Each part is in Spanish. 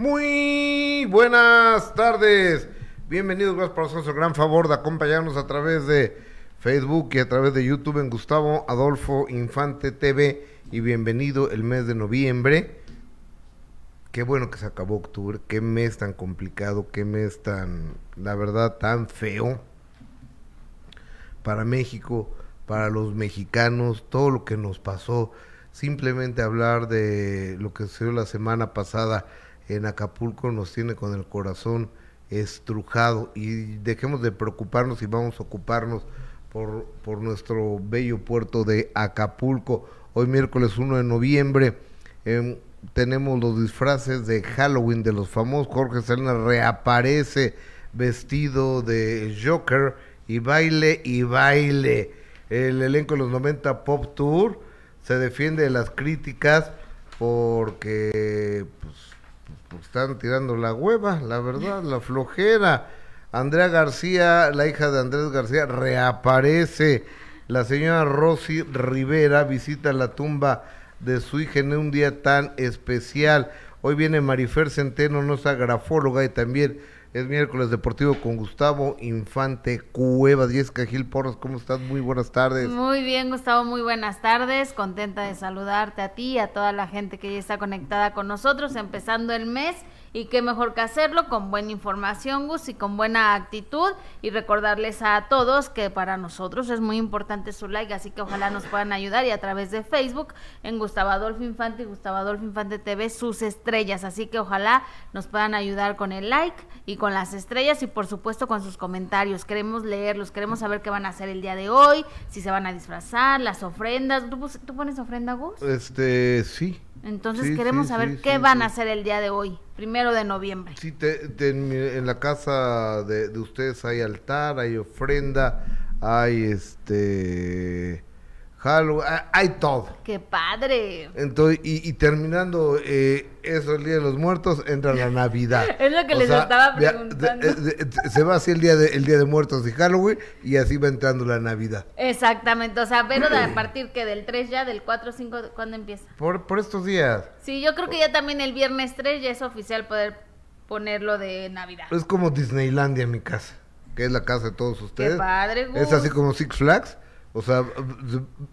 Muy buenas tardes. Bienvenidos, gracias por hacernos el gran favor de acompañarnos a través de Facebook y a través de YouTube en Gustavo Adolfo Infante TV. Y bienvenido el mes de noviembre. Qué bueno que se acabó octubre. Qué mes tan complicado. Qué mes tan, la verdad, tan feo para México, para los mexicanos. Todo lo que nos pasó. Simplemente hablar de lo que sucedió la semana pasada en Acapulco nos tiene con el corazón estrujado y dejemos de preocuparnos y vamos a ocuparnos por, por nuestro bello puerto de Acapulco. Hoy miércoles 1 de noviembre em, tenemos los disfraces de Halloween de los famosos. Jorge Salinas reaparece vestido de Joker y baile y baile. El elenco de los 90 Pop Tour se defiende de las críticas porque pues, están tirando la hueva, la verdad, la flojera. Andrea García, la hija de Andrés García, reaparece. La señora Rosy Rivera visita la tumba de su hija en un día tan especial. Hoy viene Marifer Centeno, nuestra grafóloga, y también es miércoles deportivo con Gustavo Infante Cueva, Diez Gil Porras, ¿cómo estás? Muy buenas tardes. Muy bien, Gustavo, muy buenas tardes. Contenta de saludarte a ti y a toda la gente que ya está conectada con nosotros, empezando el mes y qué mejor que hacerlo con buena información, Gus, y con buena actitud. Y recordarles a todos que para nosotros es muy importante su like, así que ojalá nos puedan ayudar y a través de Facebook en Gustavo Adolfo Infante y Gustavo Adolfo Infante TV sus estrellas. Así que ojalá nos puedan ayudar con el like y con las estrellas y por supuesto con sus comentarios. Queremos leerlos, queremos saber qué van a hacer el día de hoy, si se van a disfrazar, las ofrendas. ¿Tú, tú pones ofrenda, Gus? Este, sí. Entonces queremos saber qué van a hacer el día de hoy, primero de noviembre. Sí, en, la casa de, de, ustedes hay altar, hay ofrenda, hay este Halloween, hay todo. ¡Qué padre! Entonces, y, terminando eh, eso, el Día de los Muertos, entra la Navidad. es lo que les estaba preguntando. se va así el día, de, el día de Muertos y Halloween, y así va entrando la Navidad. Exactamente, o sea, pero de, a partir que del 3 ya, del 4, 5, ¿cuándo empieza? Por, por estos días. Sí, yo creo que ya también el viernes 3 ya es oficial poder ponerlo de Navidad. Es como Disneylandia en mi casa, que es la casa de todos ustedes. ¡Qué padre, Es así como Six Flags o sea,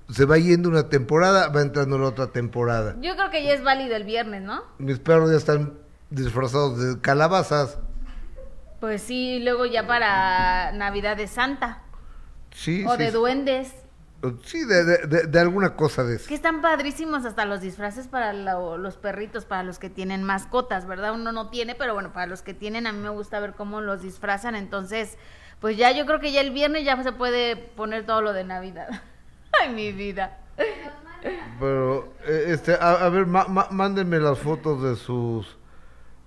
se va yendo una temporada, va entrando la otra temporada. Yo creo que ya es válido el viernes, ¿no? Mis perros ya están disfrazados de calabazas. Pues sí, luego ya para Navidad de Santa. Sí. O de duendes. Sí, de, alguna cosa de eso. Que están padrísimos hasta los disfraces para los perritos, para los que tienen mascotas, ¿verdad? Uno no tiene, pero bueno, para los que tienen, a mí me gusta ver cómo los disfrazan. Entonces, pues ya yo creo que ya el viernes ya se puede poner todo lo de Navidad. Ay, mi vida. Pero, eh, este, a, ver, mándenme las fotos de sus...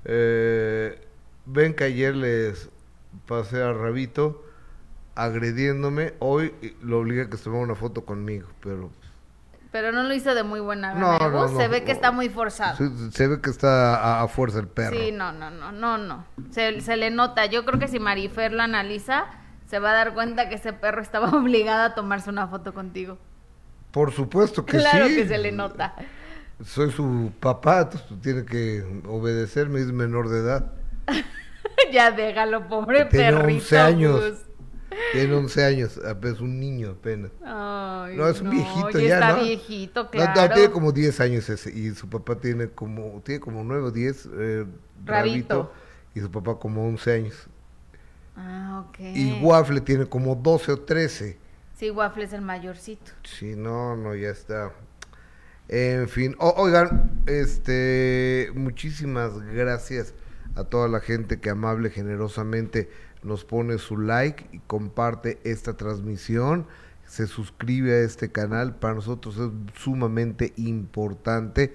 Eh, ven que ayer les pasé a Rabito agrediéndome. Hoy lo obliga a que se tomara una foto conmigo, pero pero no lo hizo de muy buena gana. No, se ve que está muy forzado. Se, ve que está a, fuerza el perro. Sí, no, no, no, no, no. Se, se, le nota. Yo creo que si Marifer lo analiza, se va a dar cuenta que ese perro estaba obligado a tomarse una foto contigo. Por supuesto que sí. Claro que se le nota. Soy su papá, tú tienes que obedecerme, es menor de edad. ya déjalo, pobre Tiene perrito. 11 años. Tiene 11 años, apenas un niño apenas. no, es un viejito ya, está ¿no? viejito, claro. No, tiene como 10 años ese, y su papá tiene como, tiene como 9 o 10, eh, rabito. y su papá como 11 años. Ah, ok. Y Waffle tiene como 12 o 13. Sí, Waffle es el mayorcito. Sí, no, no, ya está. En fin, oigan, este, muchísimas gracias a toda la gente que amable, generosamente nos pone su like y comparte esta transmisión, se suscribe a este canal, para nosotros es sumamente importante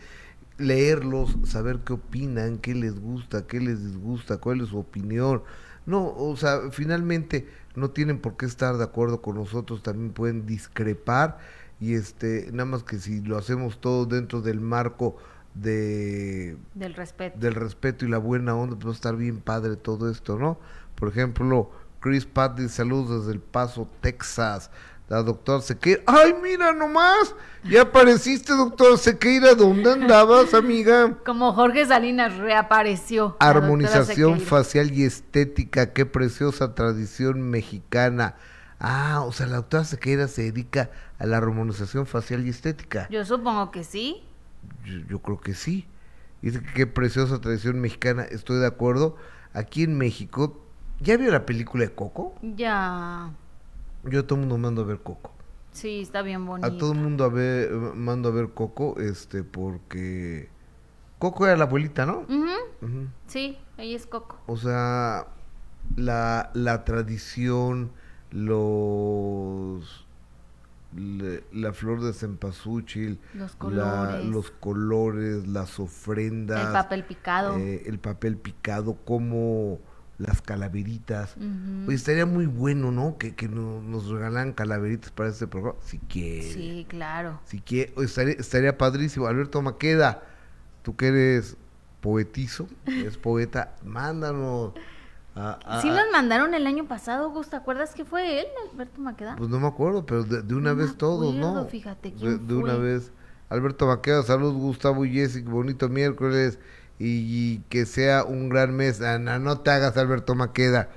leerlos, saber qué opinan, qué les gusta, qué les disgusta, cuál es su opinión. No, o sea, finalmente no tienen por qué estar de acuerdo con nosotros, también pueden discrepar y este, nada más que si lo hacemos todo dentro del marco de del respeto del respeto y la buena onda pues va a estar bien padre todo esto no por ejemplo, Chris Patty, saludos desde El Paso, Texas. la doctora Sequeira. ¡Ay, mira nomás! Ya apareciste, doctor Sequeira. ¿Dónde andabas, amiga? Como Jorge Salinas reapareció. Armonización facial y estética. Qué preciosa tradición mexicana. Ah, o sea, la doctora Sequeira se dedica a la armonización facial y estética. Yo supongo que sí. Yo, creo que sí. Dice que qué preciosa tradición mexicana. Estoy de acuerdo. Aquí en México, ¿ya vio la película de Coco? Ya. Yo a todo el mundo mando a ver Coco. Sí, está bien bonito. A todo el mundo a ver, mando a ver Coco, este, porque Coco era la abuelita, ¿no? Sí, ella es Coco. O sea, la, la tradición, los la flor de cempasúchil, los colores. los colores, las ofrendas, el papel picado, eh, el papel picado, como las calaveritas. Pues estaría muy bueno, ¿no? Que, que nos regalaran calaveritas para este programa, si quiere. Sí, claro. Si quiere, estaría, estaría padrísimo. Alberto Maqueda, tú que eres poetizo, eres poeta, mándanos. A, sí nos mandaron el año pasado, Gus, ¿te acuerdas que fue él, Alberto Maqueda? Pues no me acuerdo, pero de, una vez todos, ¿no? Fíjate, de, de una vez. Alberto Maqueda, salud, Gustavo y Jessica, bonito miércoles y, que sea un gran mes. Ana, no te hagas, Alberto Maqueda.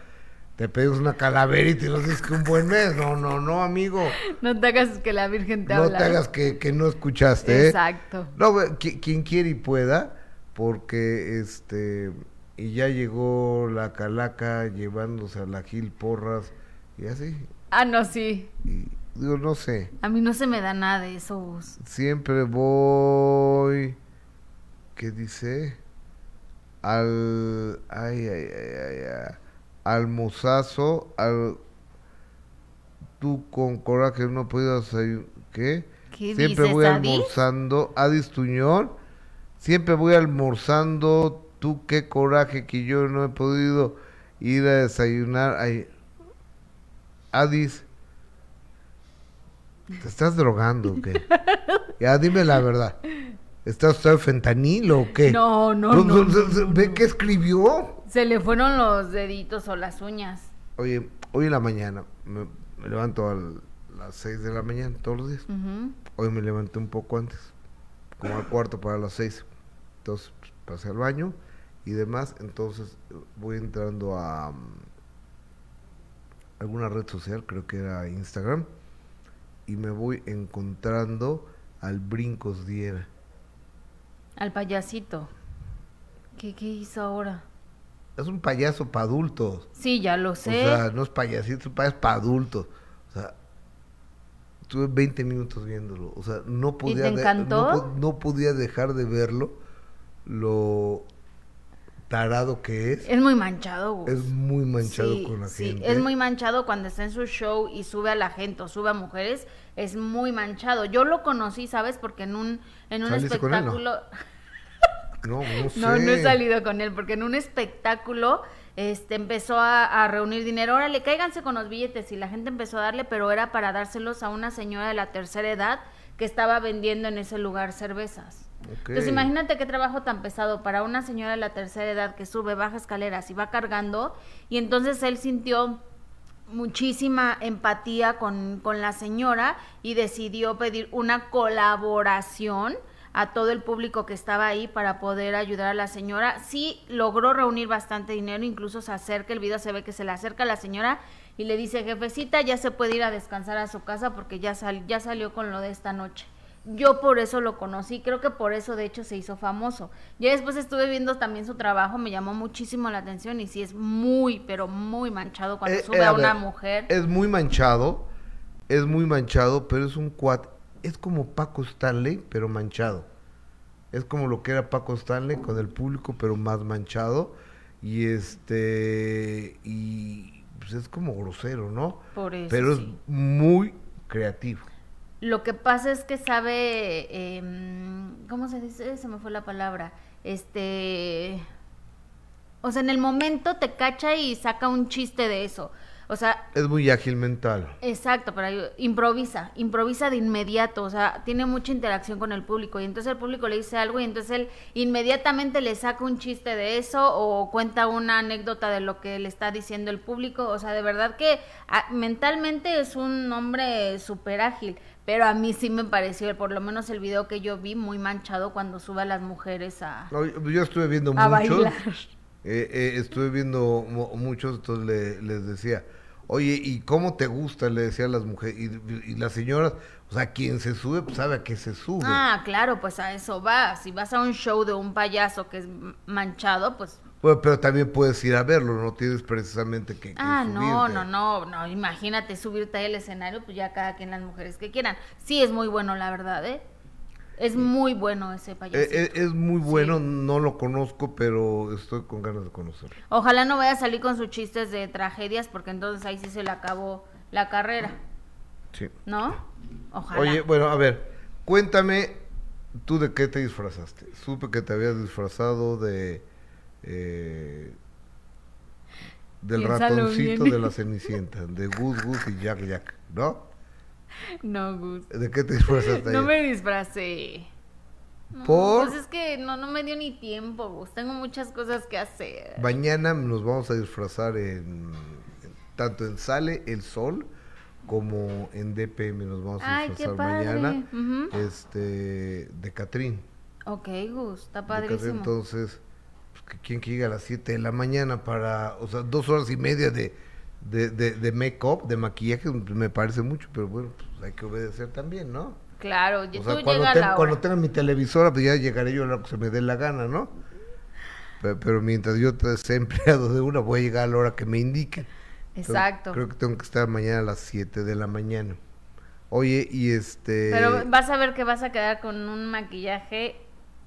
Te pedimos una calaverita y nos dices que un buen mes. No, no, no, amigo. No te hagas que la Virgen te No te hagas que, que, no escuchaste. ¿eh? Exacto. No, quien quiere y pueda, porque este. Y ya llegó la calaca llevándose a la Gil Porras y así. Ah, no, sí. digo, no sé. A mí no se me da nada de eso. Siempre voy. ¿Qué dice? Al ay, ay, ay, ay, al al tú con coraje no puedes ¿qué? ¿Qué siempre voy almorzando, Adis Tuñón, siempre voy almorzando, tú qué coraje que yo no he podido ir a desayunar, ay, Adis, ¿te estás drogando o qué? ya dime la verdad. ¿Está usted fentanilo o qué? No, no, no, ¿Ve qué escribió? Se le fueron los deditos o las uñas. Oye, hoy en la mañana me, levanto a las 6 de la mañana todos los días. Hoy me levanté un poco antes, como al cuarto para las 6. Entonces pues, pasé al baño y demás. Entonces voy entrando a mm, alguna red social, creo que era Instagram, y me voy encontrando al Brincos Diera. Al payasito. ¿Qué, hizo ahora? Es un payaso para adultos. Sí, ya lo sé. O sea, no es payasito, es un payaso para adultos. O sea, tuve 20 minutos viéndolo. O sea, no podía, no, podía dejar de verlo. Lo tarado que es. Es muy manchado, Es muy manchado con la sí, Es muy manchado cuando está en su show y sube a la gente o sube a mujeres. Es muy manchado. Yo lo conocí, ¿sabes? Porque en un, en un espectáculo. No, no, sé. no, no he salido con él, porque en un espectáculo este, empezó a, reunir dinero. Órale, cáiganse con los billetes. Y la gente empezó a darle, pero era para dárselos a una señora de la tercera edad que estaba vendiendo en ese lugar cervezas. Entonces imagínate qué trabajo tan pesado para una señora de la tercera edad que sube, baja escaleras y va cargando. Y entonces él sintió muchísima empatía con, con la señora y decidió pedir una colaboración a todo el público que estaba ahí para poder ayudar a la señora. Sí logró reunir bastante dinero, incluso se acerca, el video se ve que se le acerca a la señora y le dice, jefecita, ya se puede ir a descansar a su casa porque ya, sal, ya salió con lo de esta noche. Yo por eso lo conocí, creo que por eso de hecho se hizo famoso. Ya después estuve viendo también su trabajo, me llamó muchísimo la atención y sí es muy, pero muy manchado cuando eh, sube eh, a, una mujer. Es muy manchado, es muy manchado, pero es un cuat es como Paco Stanley, pero manchado. Es como lo que era Paco Stanley con el público, pero más manchado. Y este. Y pues es como grosero, ¿no? Por eso. Pero es muy creativo. Lo que pasa es que sabe. Eh, ¿Cómo se dice? Se me fue la palabra. Este. O sea, en el momento te cacha y saca un chiste de eso O sea, Es muy ágil mental. Exacto, pero improvisa, improvisa de inmediato, o sea, tiene mucha interacción con el público y entonces el público le dice algo y entonces él inmediatamente le saca un chiste de eso o cuenta una anécdota de lo que le está diciendo el público, o sea, de verdad que ah, mentalmente es un hombre súper ágil, pero a mí sí me pareció, por lo menos el video que yo vi, muy manchado cuando sube a las mujeres a, No, yo estuve viendo a muchos. bailar. eh, eh, estuve viendo mu- muchos, entonces le- les decía, oye, ¿y cómo te gusta? Le decía a las mujeres. Y, y las señoras, o sea, quien se sube, pues sabe a qué se sube. Ah, claro, pues a eso va. Si vas a un show de un payaso que es manchado, pues Bueno, pero también puedes ir a verlo, no tienes precisamente que, que Ah, no, subirte. no, no, no, imagínate subirte ahí al escenario, pues ya cada quien las mujeres que quieran. Sí, es muy bueno, la verdad, ¿eh? Es muy bueno ese Eh, payaso. eh, es muy bueno, Sí. no lo conozco, pero estoy con ganas de conocerlo. Ojalá no vaya a salir con sus chistes de tragedias, porque entonces ahí sí se le acabó la carrera, Sí. ¿no? Ojalá. Oye, bueno, a ver, cuéntame, ¿tú de qué te disfrazaste? Supe que te habías disfrazado de... eh, del Piénsalo ratoncito bien. de la Cenicienta, de Gus Gus y Jack Jack, ¿no? No, Gus. ¿De qué te disfrazaste No ayer? me disfracé. No, ¿Por? Pues es que no, no me dio ni tiempo, Gus. Tengo muchas cosas que hacer. Mañana nos vamos a disfrazar en, tanto en Sale el Sol como en DPM nos vamos a Ay, disfrazar mañana este de Catrín. Ok, Gus, está Catrín. padrísimo. Entonces, que ¿quién que llega a las 7 de la mañana para, o sea, dos horas y media de, de, de, de make-up, de maquillaje, me parece mucho, pero bueno, pues hay que obedecer también, ¿no? Claro, O tú sea, cuando, llega ten- la hora. cuando tenga mi televisora, pues ya llegaré yo a lo que se me dé la gana, ¿no? Pero, pero mientras yo sea empleado de una, voy a llegar a la hora que me indique. Entonces, Exacto. Creo que tengo que estar mañana a las 7 de la mañana. Oye, y este... Pero vas a ver que vas a quedar con un maquillaje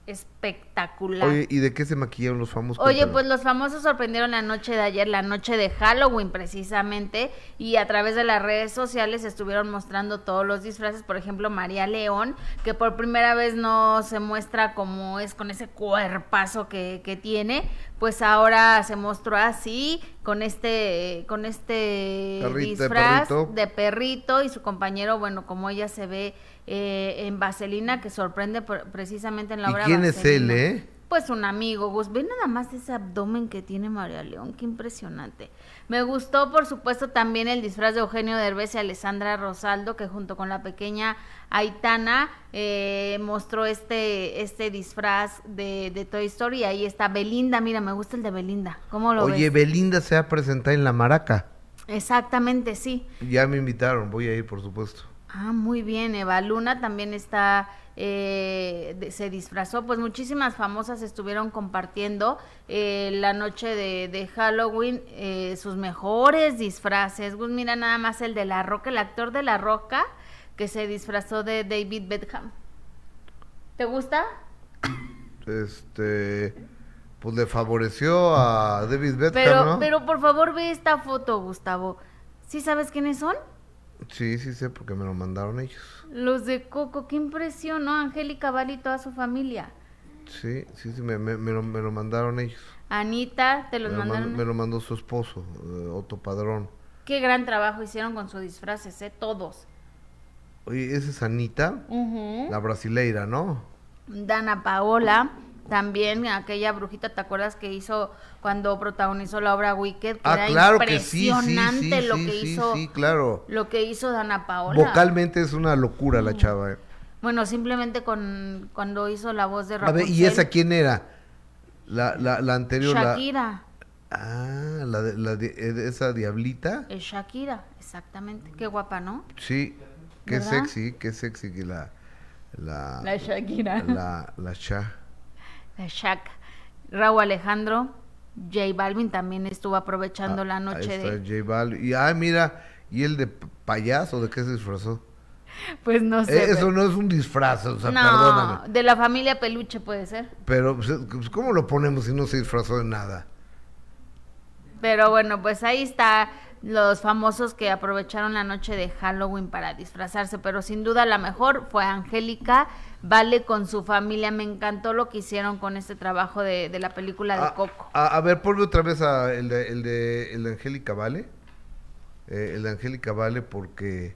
espectacular. Oye, ¿y de qué se maquillaron los famosos? Oye, pues los famosos sorprendieron la noche de ayer, la noche de Halloween precisamente, y a través de las redes sociales estuvieron mostrando todos los disfraces, por ejemplo, María León, que por primera vez no se muestra como es con ese cuerpazo que, que tiene, pues ahora se mostró así, con este, con este de disfraz perrito. de perrito y su compañero, bueno, como ella se ve eh, en Vaselina, que sorprende por- precisamente en la ¿Y obra quién es él, Vaselina. eh? Pues un amigo, Gus. Ve nada más ese abdomen que tiene María León, qué impresionante. Me gustó, por supuesto, también el disfraz de Eugenio Derbez y Alessandra Rosaldo, que junto con la pequeña Aitana eh, mostró este, este disfraz de, de Toy Story. Ahí está Belinda, mira, me gusta el de Belinda. ¿Cómo lo Oye, ves? Belinda se va a presentar en La Maraca. Exactamente, sí. Ya me invitaron, voy a ir, por supuesto. Ah, muy bien. Eva Luna también está, eh, se disfrazó. Pues muchísimas famosas estuvieron compartiendo eh, la noche de, de Halloween eh, sus mejores disfraces. Mira nada más el de La Roca, el actor de La Roca que se disfrazó de David Beckham. ¿Te gusta? Este, pues le favoreció a David Beckham, Pero, ¿no? pero por favor ve esta foto, Gustavo. ¿Sí sabes quiénes son? Sí, sí sé, porque me lo mandaron ellos. Los de Coco. Qué impresión, ¿no? Angélica Val y toda su familia. Sí, sí, sí, me, me- me lo, me lo mandaron ellos. Anita, te los lo mandaron. mandó, me lo mandó su esposo, eh, Otto Padrón. Qué gran trabajo hicieron con sus disfraces, ¿eh? Todos. Oye, esa es Anita, la brasileira, ¿no? Dana Paola, también aquella brujita, ¿te acuerdas que hizo cuando protagonizó la obra Wicked? Que Ah, era claro que sí, sí, impresionante sí, lo sí, que sí, hizo, sí, claro. lo que hizo Dana Paola. Vocalmente es una locura la chava. eh. Bueno, simplemente con cuando hizo la voz de A ver, Rapunzel. ¿y esa quién era? La, la, la anterior, la... Shakira. Ah, la, de- la de- eh, esa diablita. Es Shakira, exactamente. Qué guapa, ¿no? Sí, qué ¿Verdad? sexy, qué sexy que la... La, La Shakira. la, la cha. La Shak. Raúl Alejandro. J Balvin también estuvo aprovechando la Ah, noche ahí está de... J Balvin. Y, ah, mira, ¿y el de payaso de qué se disfrazó? Pues no sé. Eh, eso pero- no es un disfraz, o sea, no, perdóname. de la familia Peluche puede ser. Pero, pues, pues, ¿cómo lo ponemos si no se disfrazó de nada? Pero bueno, pues ahí está los famosos que aprovecharon la noche de Halloween para disfrazarse, pero sin duda la mejor fue Angélica, Vale con su familia, me encantó lo que hicieron con este trabajo de, de la película de Ah, Coco. A, a ver, ponme otra vez a el de, el de, el de Angélica, ¿vale? eh, el de Angélica Vale porque,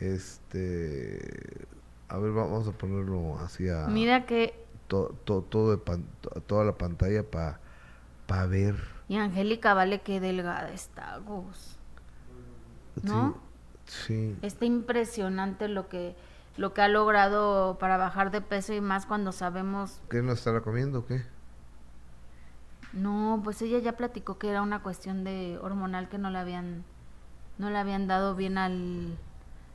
este, a ver, vamos a ponerlo así a... Mira que... To, to, todo de pan- to- toda la pantalla para ver. Y Angélica Vale, qué delgada está, Gus. ¿No? Sí, sí. Está impresionante lo que, lo que ha logrado para bajar de peso y más cuando sabemos... ¿Qué no estará comiendo o qué? No, pues ella ya platicó que era una cuestión de hormonal que no le habían, no le habían dado bien al,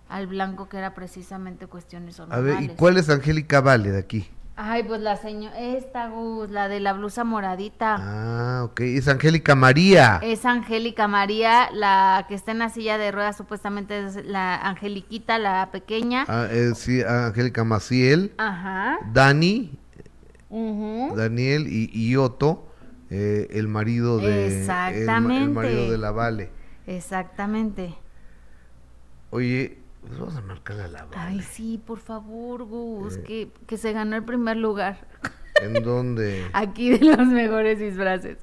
al blanco, que era precisamente cuestiones A hormonales. ver, ¿y cuál es Angélica Vale de aquí? Ay, pues la señora, esta Gus, la de la blusa moradita. Ah, ok, es Angélica María. Es Angélica María, la que está en la silla de ruedas, supuestamente es la Angeliquita, la pequeña. Ah, eh, sí, Angélica Maciel, Ajá. Dani, ujú. Daniel y, y Otto, eh, el marido de... el ma- El, Exactamente. marido de la Vale. Exactamente. Oye, pues vamos a marcarle a la Vale. Ay, sí, por favor, Gus, Eh. que, que se ganó el primer lugar. ¿En dónde? Aquí de los mejores disfraces.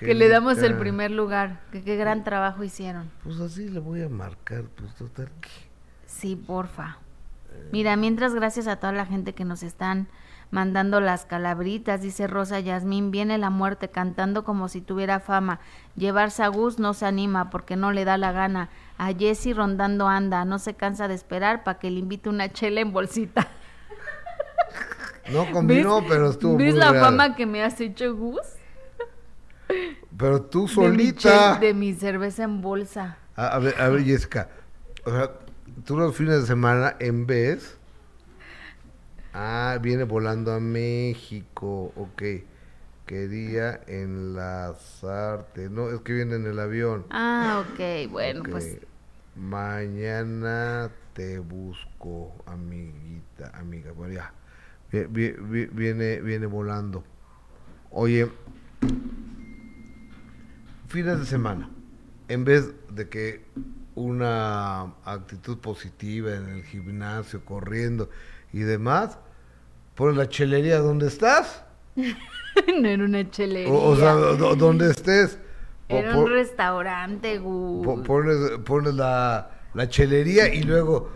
Que le damos el primer lugar. Que qué gran trabajo hicieron. Pues así le voy a marcar, pues total. que- Sí, porfa. Mira, mientras gracias a toda la gente que nos están mandando las calabritas, dice Rosa Yasmín, viene la muerte cantando como si tuviera fama. Llevarse a Gus no se anima porque no le da la gana. A Jessy rondando anda, no se cansa de esperar para que le invite una chela en bolsita. No combinó, ¿Ves? pero estuvo ¿Ves muy la real. fama que me has hecho, Gus? Pero tú De mi, solita. de mi cerveza en bolsa. A, a ver, a ver, Jessica. O sea, tú los fines de semana, en vez. Ah, viene volando a México. Ok. Quería enlazarte. No, es que viene en el avión. Ah, ok, bueno, Ok. pues Mañana te busco, amiguita, amiga. Bueno, ya. Vi- vi- vi- Viene, viene volando. Oye, fines de semana, en vez de que una actitud positiva en el gimnasio, corriendo y demás, pones la chelería donde estás. no era una chelería. O, o sea, do- donde estés. Era un restaurante. Po- pones, pones la, la chelería y luego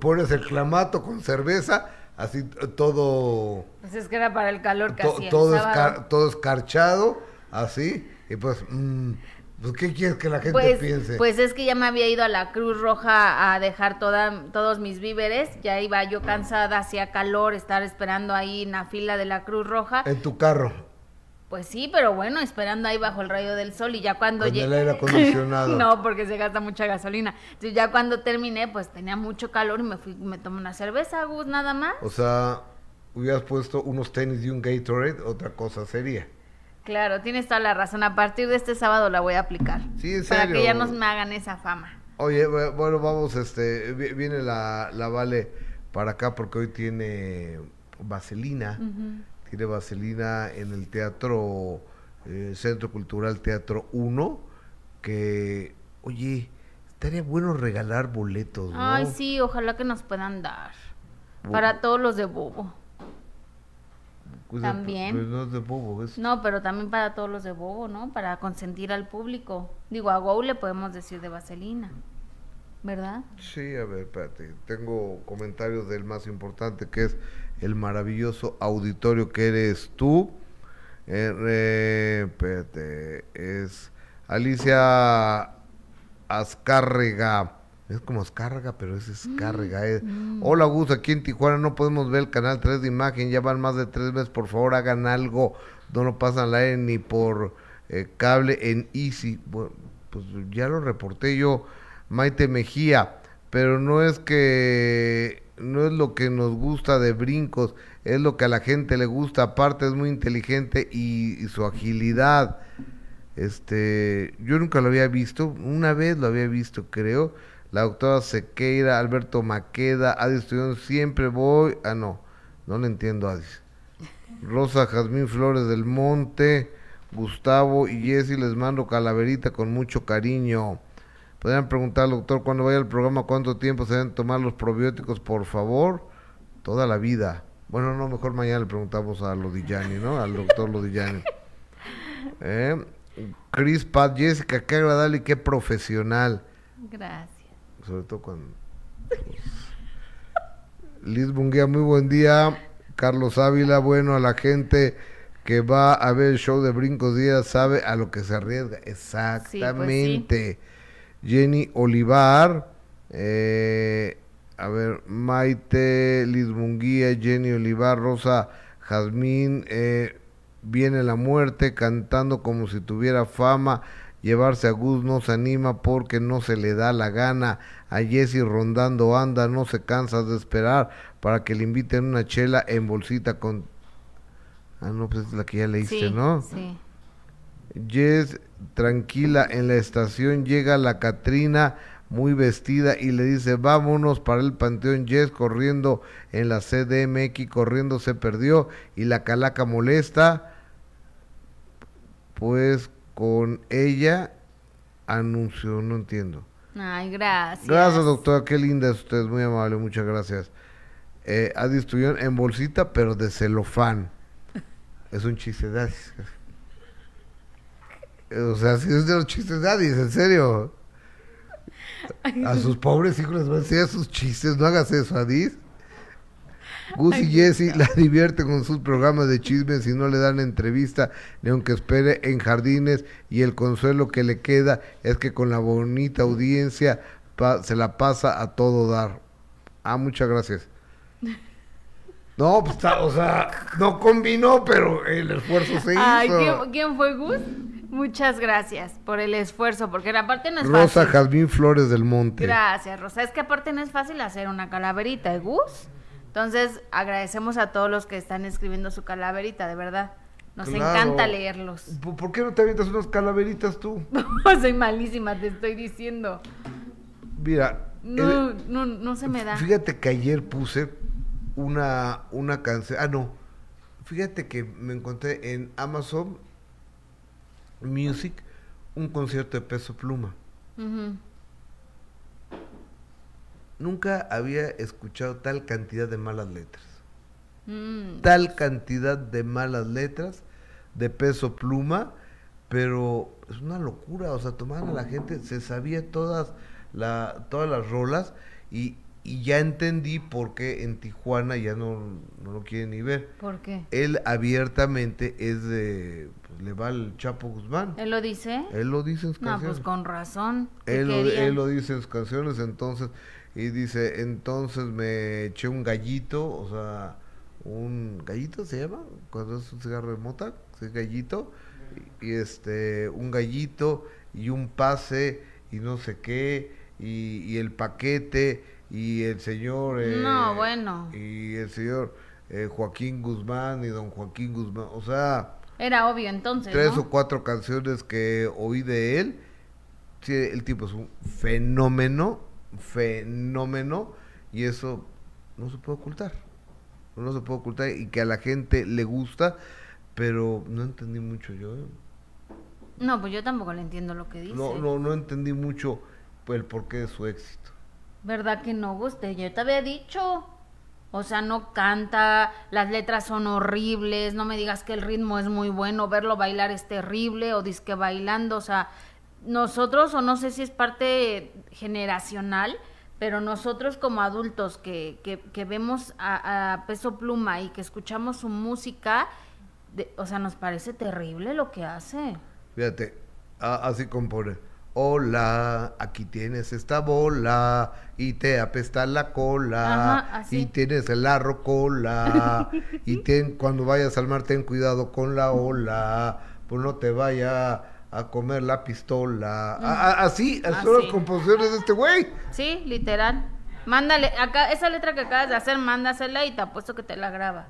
pones el clamato con cerveza, así todo, Pues es que era para el calor que to- hacía todo, escar- todo escarchado, así, y pues, mm, pues, ¿qué quieres que la gente Pues, piense? pues es que ya me había ido a la Cruz Roja a dejar toda, todos mis víveres, ya iba yo cansada, hacía calor, estar esperando ahí en la fila de la Cruz Roja. en tu carro, Pues sí, pero bueno, esperando ahí bajo el rayo del sol y ya cuando con lle- el aire acondicionado. no, porque se gasta mucha gasolina. Entonces ya cuando terminé, pues tenía mucho calor y me fui, me tomé una cerveza, Gus, nada más. O sea, hubieras puesto unos tenis y un Gatorade, otra cosa sería. Claro, tienes toda la razón. A partir de este sábado la voy a aplicar. Sí, en Para serio. que ya nos me hagan esa fama. Oye, bu- bueno, vamos, este, vi- viene la, la Vale para acá porque hoy tiene vaselina. Tiene vaselina en el teatro, eh, Centro Cultural Teatro 1, que, oye, estaría bueno regalar boletos, ¿no? Ay, sí, ojalá que nos puedan dar. Para todos los de Bobo. Pues, también. pues no es de bobo, es- No, pero también para todos los de Bobo, ¿no? Para consentir al público. Digo, a Go le podemos decir de vaselina. ¿Verdad? Sí, a ver, espérate. Tengo comentarios del más importante, que es el maravilloso auditorio que eres tú. Eh, espérate, es Alicia Azcárrega. Es como Azcárrega, pero es Azcárrega. eh. Hola, Gus, aquí en Tijuana no podemos ver el canal 3 de imagen. Ya van más de tres meses. Por favor, hagan algo. No lo pasan al aire ni por eh, cable en Easy. Bueno, pues ya lo reporté yo, Maite Mejía. Pero no es que no es lo que nos gusta de brincos, es lo que a la gente le gusta. Aparte es muy inteligente y, y su agilidad. Este, yo nunca lo había visto, una vez lo había visto, creo. La doctora Sequeira, Alberto Maqueda, Adis Tuyón, siempre voy. Ah, no, no le entiendo, Adis. Rosa Jazmín Flores del Monte, Gustavo y Jessy, les mando calaverita con mucho cariño. Podrían preguntar al doctor cuando vaya al programa cuánto tiempo se deben tomar los probióticos, por favor. Toda la vida. Bueno, no, mejor mañana le preguntamos a Lodillani, ¿no? Al doctor Lodillani. ¿Eh? Chris Pat, Jessica, qué agradable y qué profesional. Gracias. Sobre todo cuando... Liz Bunguía, muy buen día. Carlos Ávila, bueno, a la gente que va a ver el show de Brincos Díaz sabe a lo que se arriesga. Exactamente. Jenny Olivar, eh, a ver, Maite, Liz Munguía, Jenny Olivar, Rosa Jazmín, eh, viene la muerte cantando como si tuviera fama. Llevarse a Gus no se anima porque no se le da la gana. A Jesse rondando anda, no se cansa de esperar para que le inviten una chela en bolsita con... Ah, no, pues es la que ya leíste, ¿no? Sí. Jess, tranquila, en la estación llega la Catrina muy vestida y le dice, vámonos para el Panteón. Jess corriendo en la CDMX, corriendo se perdió y la calaca molesta. Pues con ella anunció, no entiendo. Ay, gracias. Gracias, doctora, qué linda es usted, muy amable, muchas gracias. Eh, distribuido en bolsita, pero de celofán. Es un chiste de Adis. O sea, si es de los chistes de Adis, en serio. A sus pobres hijos les va a decir sus chistes, no hagas eso, Adis. Gus y Jesse la divierten con sus programas de chismes y no le dan entrevista ni aunque espere en jardines y el consuelo que le queda es que con la bonita audiencia se la pasa a todo dar. Ah, muchas gracias. No, pues, o sea, no combinó, pero el esfuerzo se hizo. ¿quién, fue Gus? Muchas gracias por el esfuerzo, porque aparte no es fácil. Rosa Jazmín Flores del Monte. Gracias, Rosa. Es que aparte no es fácil hacer una calaverita, ¿eh, Gus? Entonces, agradecemos a todos los que están escribiendo su calaverita, de verdad. Nos encanta leerlos. ¿Por qué no te avientas unas calaveritas tú? Soy malísima, te estoy diciendo. Mira. No, no, no se me da. Fíjate que ayer puse una, una canción. Ah, no. Fíjate que me encontré en Amazon Music un concierto de peso pluma. Nunca había escuchado tal cantidad de malas letras. Mm. Tal cantidad de malas letras de peso pluma, pero es una locura. O sea, tomaban a la gente, se sabía todas, la, todas las rolas y, y ya entendí por qué en Tijuana ya no, no lo quieren ni ver. ¿Por qué? Él abiertamente es de, pues le va al Chapo Guzmán. ¿Él lo dice? Él lo dice en sus canciones. No, pues con razón. Él lo, él lo dice en sus canciones, entonces, y dice, entonces me eché un gallito, o sea, un gallito se llama, cuando es un cigarro de mota, es gallito, y, este, un gallito y un pase y no sé qué, y, y el paquete y el señor... Eh, no, bueno. Y el señor eh, Joaquín Guzmán y don Joaquín Guzmán, o sea... Era obvio entonces. Tres o cuatro canciones que oí de él. Sí, el tipo es un fenómeno, fenómeno, y eso no se puede ocultar. No se puede ocultar y que a la gente le gusta, pero no entendí mucho yo. ¿eh? No, pues yo tampoco le entiendo lo que dice. No, no, no entendí mucho el porqué de su éxito. ¿Verdad que no guste? Yo te había dicho. O sea, no canta, las letras son horribles, no me digas que el ritmo es muy bueno, verlo bailar es terrible o disque bailando, o sea, nosotros, o no sé si es parte generacional, pero nosotros como adultos que, que, vemos a, Peso Pluma y que escuchamos su música, o sea, nos parece terrible lo que hace. Fíjate, así compone hola, aquí tienes esta bola y te apesta la cola y tienes el arro cola y ten, cuando vayas al mar ten cuidado con la ola, pues no te vaya a comer la pistola. así, son las composiciones de este güey. Sí, literal. Mándale, acá, esa letra que acabas de hacer, mándasela y te apuesto que te la graba.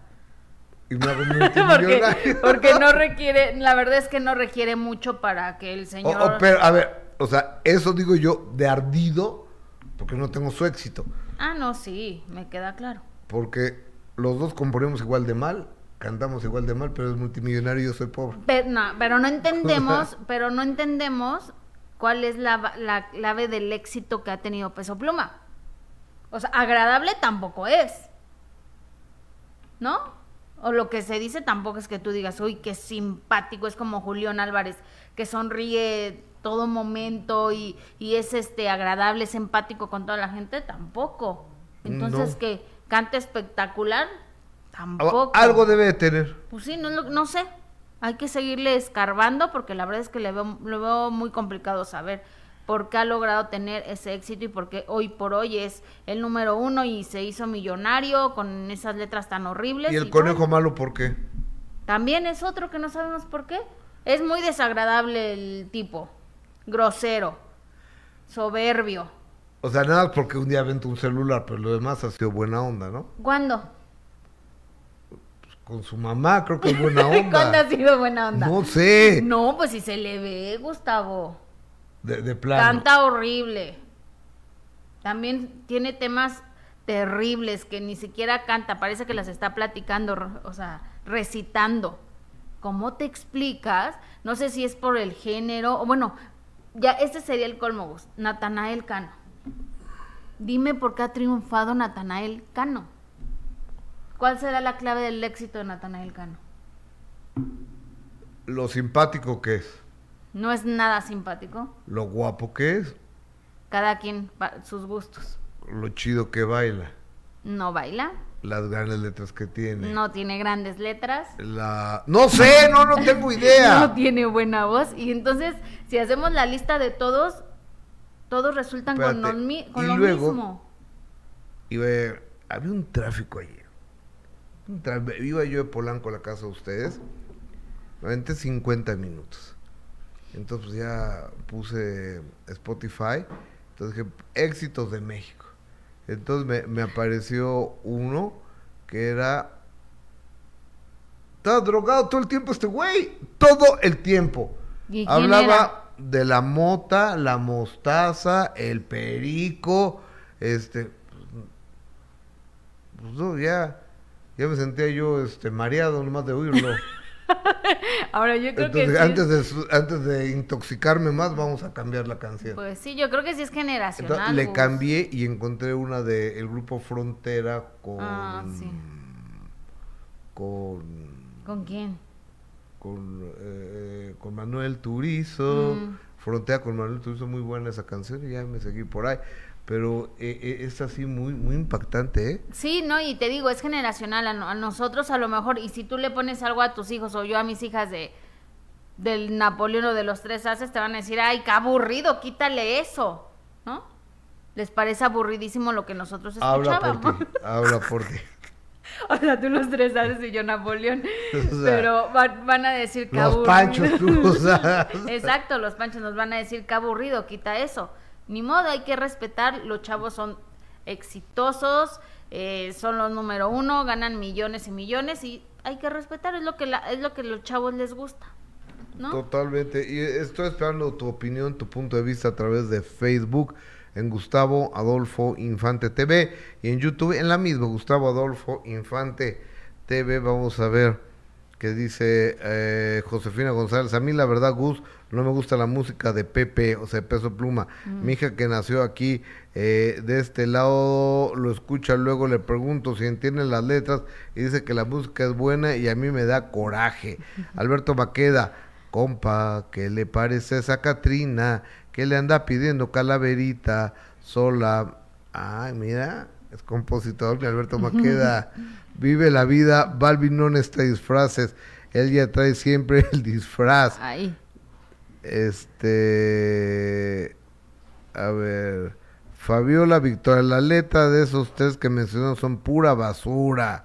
Y me porque, porque no requiere, la verdad es que no requiere mucho para que el señor... pero, a ver, o sea, eso digo yo de ardido, porque no tengo su éxito. Ah, no, sí, me queda claro. Porque los dos componemos igual de mal, cantamos igual de mal, pero es multimillonario y yo soy pobre. Pero no, pero no entendemos, pero no entendemos cuál es la, la clave del éxito que ha tenido Peso Pluma. O sea, agradable tampoco es. ¿No? O lo que se dice tampoco es que tú digas, uy, qué simpático, es como Julián Álvarez, que sonríe todo momento y, y es este agradable, es empático con toda la gente, tampoco. Entonces No. que cante espectacular, tampoco. Algo debe de tener. Pues sí, no, no sé. Hay que seguirle escarbando porque la verdad es que le veo, lo veo muy complicado saber por qué ha logrado tener ese éxito y por qué hoy por hoy es el número uno y se hizo millonario con esas letras tan horribles. ¿Y el y conejo bueno, malo por qué? también es otro que no sabemos por qué. Es muy desagradable el tipo. Grosero. Soberbio. O sea, nada porque un día vente un celular, pero lo demás ha sido buena onda, ¿no? ¿Cuándo? Con su mamá creo que es buena onda. ¿Cuándo ha sido buena onda? No sé. No, pues si se le ve, Gustavo. De, de plano. Canta horrible. También tiene temas terribles que ni siquiera canta, parece que las está platicando, o sea, recitando. ¿Cómo te explicas? No sé si es por el género, o bueno, ya este sería el colmo, Natanael Cano. Dime por qué ha triunfado Natanael Cano. ¿Cuál será la clave del éxito de Natanael Cano? Lo simpático que es. No es nada simpático. Lo guapo que es. Cada quien sus gustos. Lo chido que baila. No baila, Las grandes letras que tiene. no tiene grandes letras, La... No sé, no, no tengo idea. no tiene buena voz. Y entonces, si hacemos la lista de todos, todos resultan con, lo, mi- con y lo luego- mismo. Iba, había un tráfico ayer. Un tra- Iba yo de Polanco a la casa de ustedes. Me aventé 50 minutos. Entonces pues, ya puse Spotify. Entonces dije, éxitos de México. Entonces me, me apareció uno que era... Estaba drogado todo el tiempo este güey. Todo el tiempo. ¿Y quién Hablaba de la mota, la mostaza, el perico, este... Pues no, ya, ya me sentía yo este, mareado nomás de oírlo. Ahora yo creo Entonces, que antes, es- de, antes de intoxicarme más, vamos a cambiar la canción. Pues sí, yo creo que sí es generacional. Entonces, le cambié y encontré una del grupo Frontera con... Ah, sí. Con... ¿Con quién? Con, eh, con Manuel Turizo. Mm. Frontera con Manuel Turizo, muy buena esa canción y ya me seguí por ahí. Pero eh, eh, es así muy, muy impactante, ¿eh? Sí, no, y te digo, es generacional. A, a nosotros a lo mejor, y si tú le pones algo a tus hijos o yo a mis hijas de del Napoleón o de los tres haces, te van a decir, ay, qué aburrido, quítale eso, ¿no? Les parece aburridísimo lo que nosotros Habla por escuchábamos. ti, habla por ti. o sea, tú los tres haces y yo Napoleón. O sea, pero van, van a decir que Los aburrido. panchos, tú, o sea. Exacto, los panchos nos van a decir que aburrido, quita eso. Ni modo, hay que respetar, los chavos son exitosos, eh, son los número uno, ganan millones y millones y hay que respetar, es lo que la, es lo que los chavos les gusta, ¿no? Totalmente. Y estoy esperando tu opinión, tu punto de vista a través de Facebook en Gustavo Adolfo Infante TV y en YouTube en la misma Gustavo Adolfo Infante TV. Vamos a ver qué dice eh, Josefina González. A mí la verdad, Gus, no me gusta la música de Pepe, o sea, Peso Pluma. Mi hija que nació aquí eh, de este lado lo escucha, luego le pregunto si entiende las letras y dice que la música es buena y a mí me da coraje. Alberto Maqueda, compa, ¿qué le parece esa Catrina? que le anda pidiendo calaverita sola? Ay, mira, es compositor de Alberto Maqueda. Vive la vida, Balvin no necesita disfraces. Él ya trae siempre el disfraz. Este. A ver. Fabiola Victoria, la letra de esos tres que mencionó son pura basura.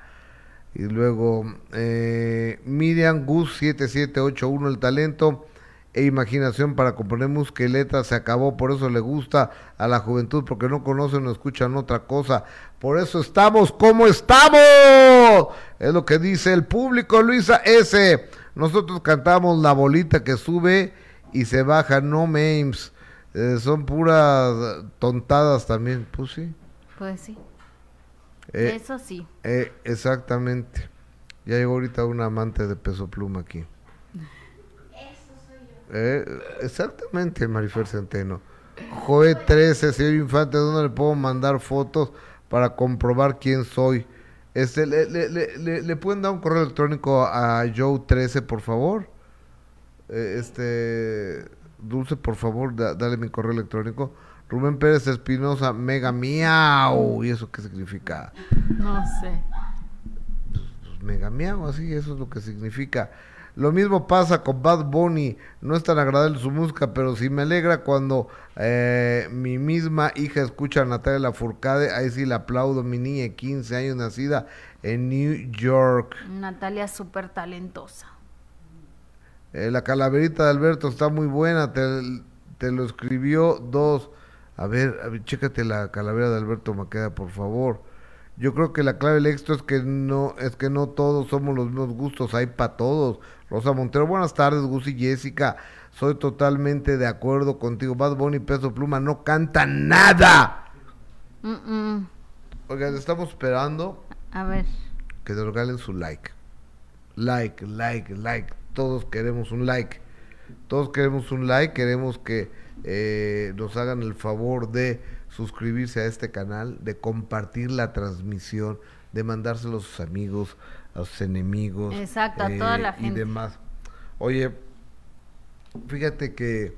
Y luego eh, Miriam Gus 7781, el talento e imaginación para componer letra se acabó, por eso le gusta a la juventud, porque no conocen o escuchan otra cosa. Por eso estamos como estamos. Es lo que dice el público, Luisa S. Nosotros cantamos la bolita que sube y se baja, no memes. Eh, son puras tontadas también, pues sí. Pues sí, Eh, eso sí. eh, exactamente. Ya llegó ahorita un amante de peso pluma aquí. Eh, exactamente, Marifer Centeno. Joe 13, señor Infante, ¿dónde le puedo mandar fotos para comprobar quién soy? Este, le, le, le, le, pueden dar un correo electrónico a Joe13, por favor? Eh, este, Dulce, por favor, dale mi correo electrónico. Rubén Pérez Espinosa, mega miau. ¿Y eso qué significa? No sé. Pues, pues, mega miau, así, eso es lo que significa. Lo mismo pasa con Bad Bunny. No es tan agradable su música, pero sí me alegra cuando eh, mi misma hija escucha a Natalia Lafourcade. Ahí sí le aplaudo. Mi niña de 15 años, nacida en New York. Natalia súper talentosa. Eh, la calaverita de Alberto está muy buena. Te, lo escribió dos. A ver, a ver, chécate la calavera de Alberto Maqueda, por favor. Yo creo que la clave del éxito es que no es que no todos somos los mismos gustos, hay para todos. Rosa Montero, buenas tardes, Gus y Jessica. Soy totalmente de acuerdo contigo. Bad Bunny Peso Pluma no canta nada. Oigan, estamos esperando. A ver. Que nos regalen su like. Like, like, like. Todos queremos un like. Todos queremos un like. Queremos que eh, nos hagan el favor de suscribirse a este canal, de compartir la transmisión, de mandárselo a sus amigos, a sus enemigos. Exacto, a toda la gente. Y demás. Oye, fíjate que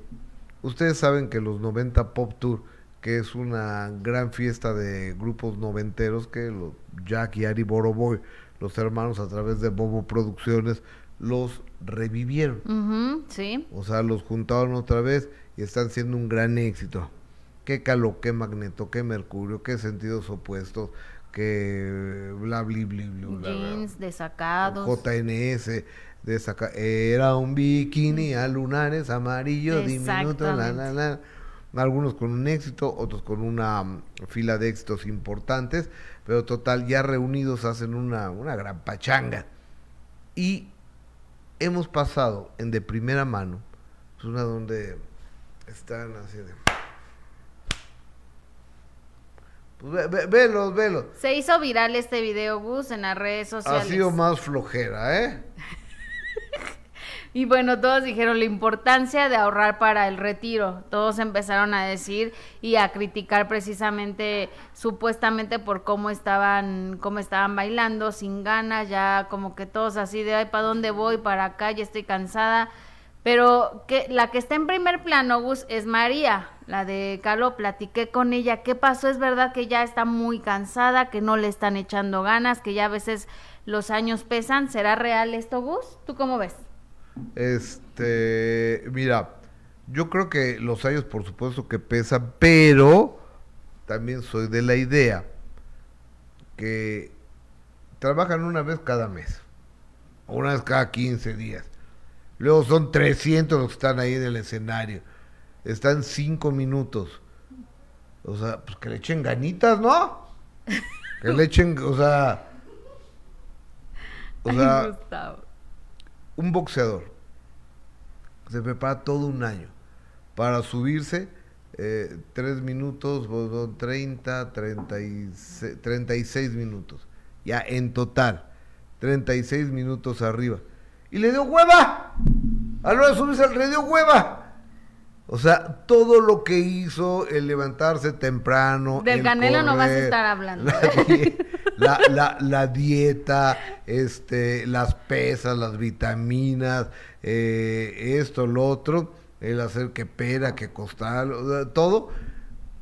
ustedes saben que los 90 Pop Tour, que es una gran fiesta de grupos noventeros, que los Jack y Ari Boroboy, los hermanos a través de Bobo Producciones, los revivieron. sí. O sea, los juntaron otra vez y están siendo un gran éxito qué Calo, qué Magneto, qué Mercurio, qué sentidos opuestos, qué bla bla bla bla. Jeans desacados. JNS de Era un bikini a lunares amarillo diminuto, Algunos con un éxito, otros con una mm, fila de éxitos importantes, pero total, ya reunidos hacen una, una gran pachanga. Y hemos pasado en de primera mano, es una donde están así de Ve, velos, velos. Se hizo viral este video, Gus, en las redes sociales. Ha sido más flojera, ¿eh? y bueno, todos dijeron la importancia de ahorrar para el retiro. Todos empezaron a decir y a criticar precisamente, supuestamente por cómo estaban, cómo estaban bailando, sin ganas, ya como que todos así de, ay, ¿para dónde voy? Para acá, ya estoy cansada. Pero que la que está en primer plano, Gus, es María, la de Calo. Platiqué con ella. ¿Qué pasó? Es verdad que ya está muy cansada, que no le están echando ganas, que ya a veces los años pesan. ¿Será real esto, Gus? ¿Tú cómo ves? Este, mira, yo creo que los años, por supuesto, que pesan, pero también soy de la idea que trabajan una vez cada mes, una vez cada 15 días Luego son 300 los que están ahí en el escenario. Están 5 minutos. O sea, pues que le echen ganitas, ¿no? Que le echen, o sea... O sea, un boxeador se prepara todo un año para subirse eh, 3 minutos, 30, 36, 36 minutos. Ya en total, 36 minutos arriba y le dio hueva. A hora de subirse al le dio hueva. O sea, todo lo que hizo el levantarse temprano. Del canelo no vas a estar hablando. La, dieta, este, las pesas, las vitaminas, eh, esto, lo otro, el hacer que pera, que costal, todo,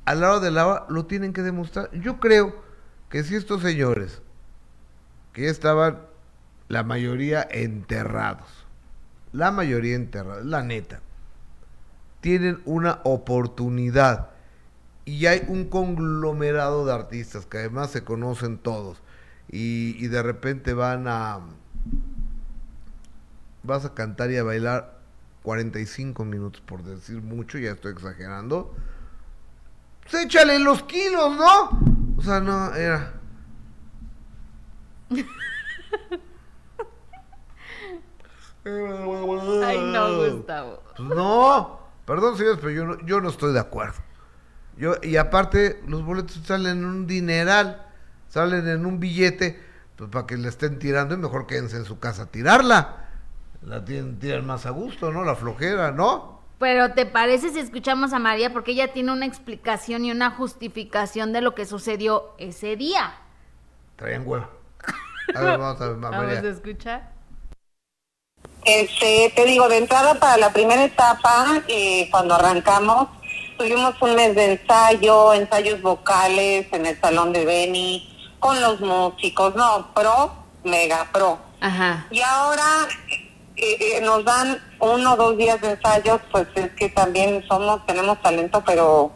a la hora de la hora lo tienen que demostrar. Yo creo que si estos señores que estaban la mayoría enterrados. La mayoría enterrados, la neta. Tienen una oportunidad y hay un conglomerado de artistas que además se conocen todos y, de repente van a vas a cantar y a bailar 45 minutos por decir mucho, ya estoy exagerando. Pues échale los kilos, ¿no? O sea, no, era. Ay, no, Gustavo. Pues no, perdón, señores, pero yo no, yo no estoy de acuerdo. Yo, y aparte, los boletos salen en un dineral, salen en un billete, pues para que le estén tirando, es mejor quédense en su casa a tirarla. La tienen, tiran más a gusto, ¿no? La flojera, ¿no? Pero ¿te parece si escuchamos a María? Porque ella tiene una explicación y una justificación de lo que sucedió ese día. Traían hueva. A ver, vamos a ver, Vamos María. a escuchar. Este, te digo, de entrada para la primera etapa, eh, cuando arrancamos, tuvimos un mes de ensayo, ensayos vocales en el salón de Beni, con los músicos, no, pro, mega pro. Ajá. Y ahora eh, eh, nos dan uno o dos días de ensayos, pues es que también somos, tenemos talento, pero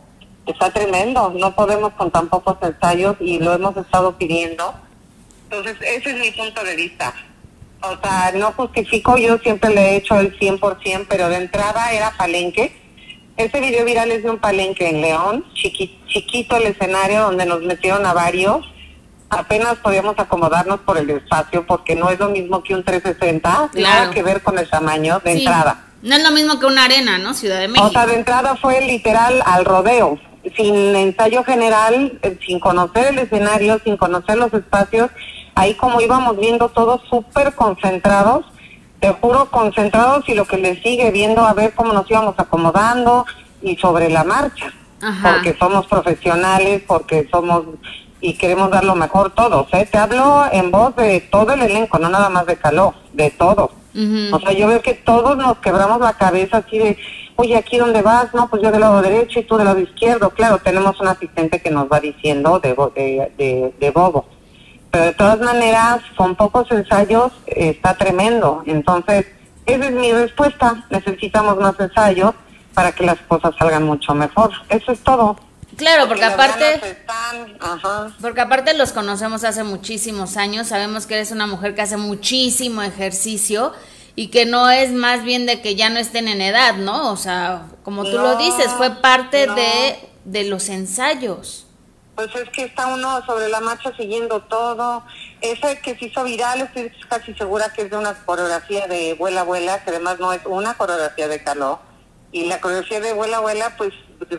está tremendo, no podemos con tan pocos ensayos y lo hemos estado pidiendo. Entonces, ese es mi punto de vista. O sea, no justifico, yo siempre le he hecho el 100%, pero de entrada era palenque. Ese video viral es de un palenque en León, chiqui- chiquito el escenario donde nos metieron a varios. Apenas podíamos acomodarnos por el espacio porque no es lo mismo que un 360, nada Claro. que ver con el tamaño de Sí. entrada. No es lo mismo que una arena, ¿no? Ciudad de México. O sea, de entrada fue literal al rodeo, sin ensayo general, eh, sin conocer el escenario, sin conocer los espacios. Ahí como íbamos viendo todos súper concentrados, te juro concentrados y lo que le sigue viendo a ver cómo nos íbamos acomodando y sobre la marcha. Ajá. Porque somos profesionales, porque somos y queremos dar lo mejor todos. ¿eh? Te hablo en voz de todo el elenco, no nada más de Caló, de todos. Ujú. O sea, yo veo que todos nos quebramos la cabeza así de, oye, ¿aquí dónde vas? No, pues yo del lado derecho y tú del lado izquierdo. Claro, tenemos un asistente que nos va diciendo de, de, de, de bobo. Pero de todas maneras, con pocos ensayos eh, está tremendo. Entonces, esa es mi respuesta. Necesitamos más ensayos para que las cosas salgan mucho mejor. Eso es todo. Claro, porque aparte... ganas están, ajá. Porque aparte los conocemos hace muchísimos años, sabemos que eres una mujer que hace muchísimo ejercicio y que no es más bien de que ya no estén en edad, ¿no? O sea, como tú lo dices, fue parte no. de, de los ensayos. Pues es que está uno sobre la marcha siguiendo todo. Ese que se hizo viral, estoy casi segura que es de una coreografía de Vuela Vuela, que además no es una coreografía de Caló. Y la coreografía de Vuela Vuela, pues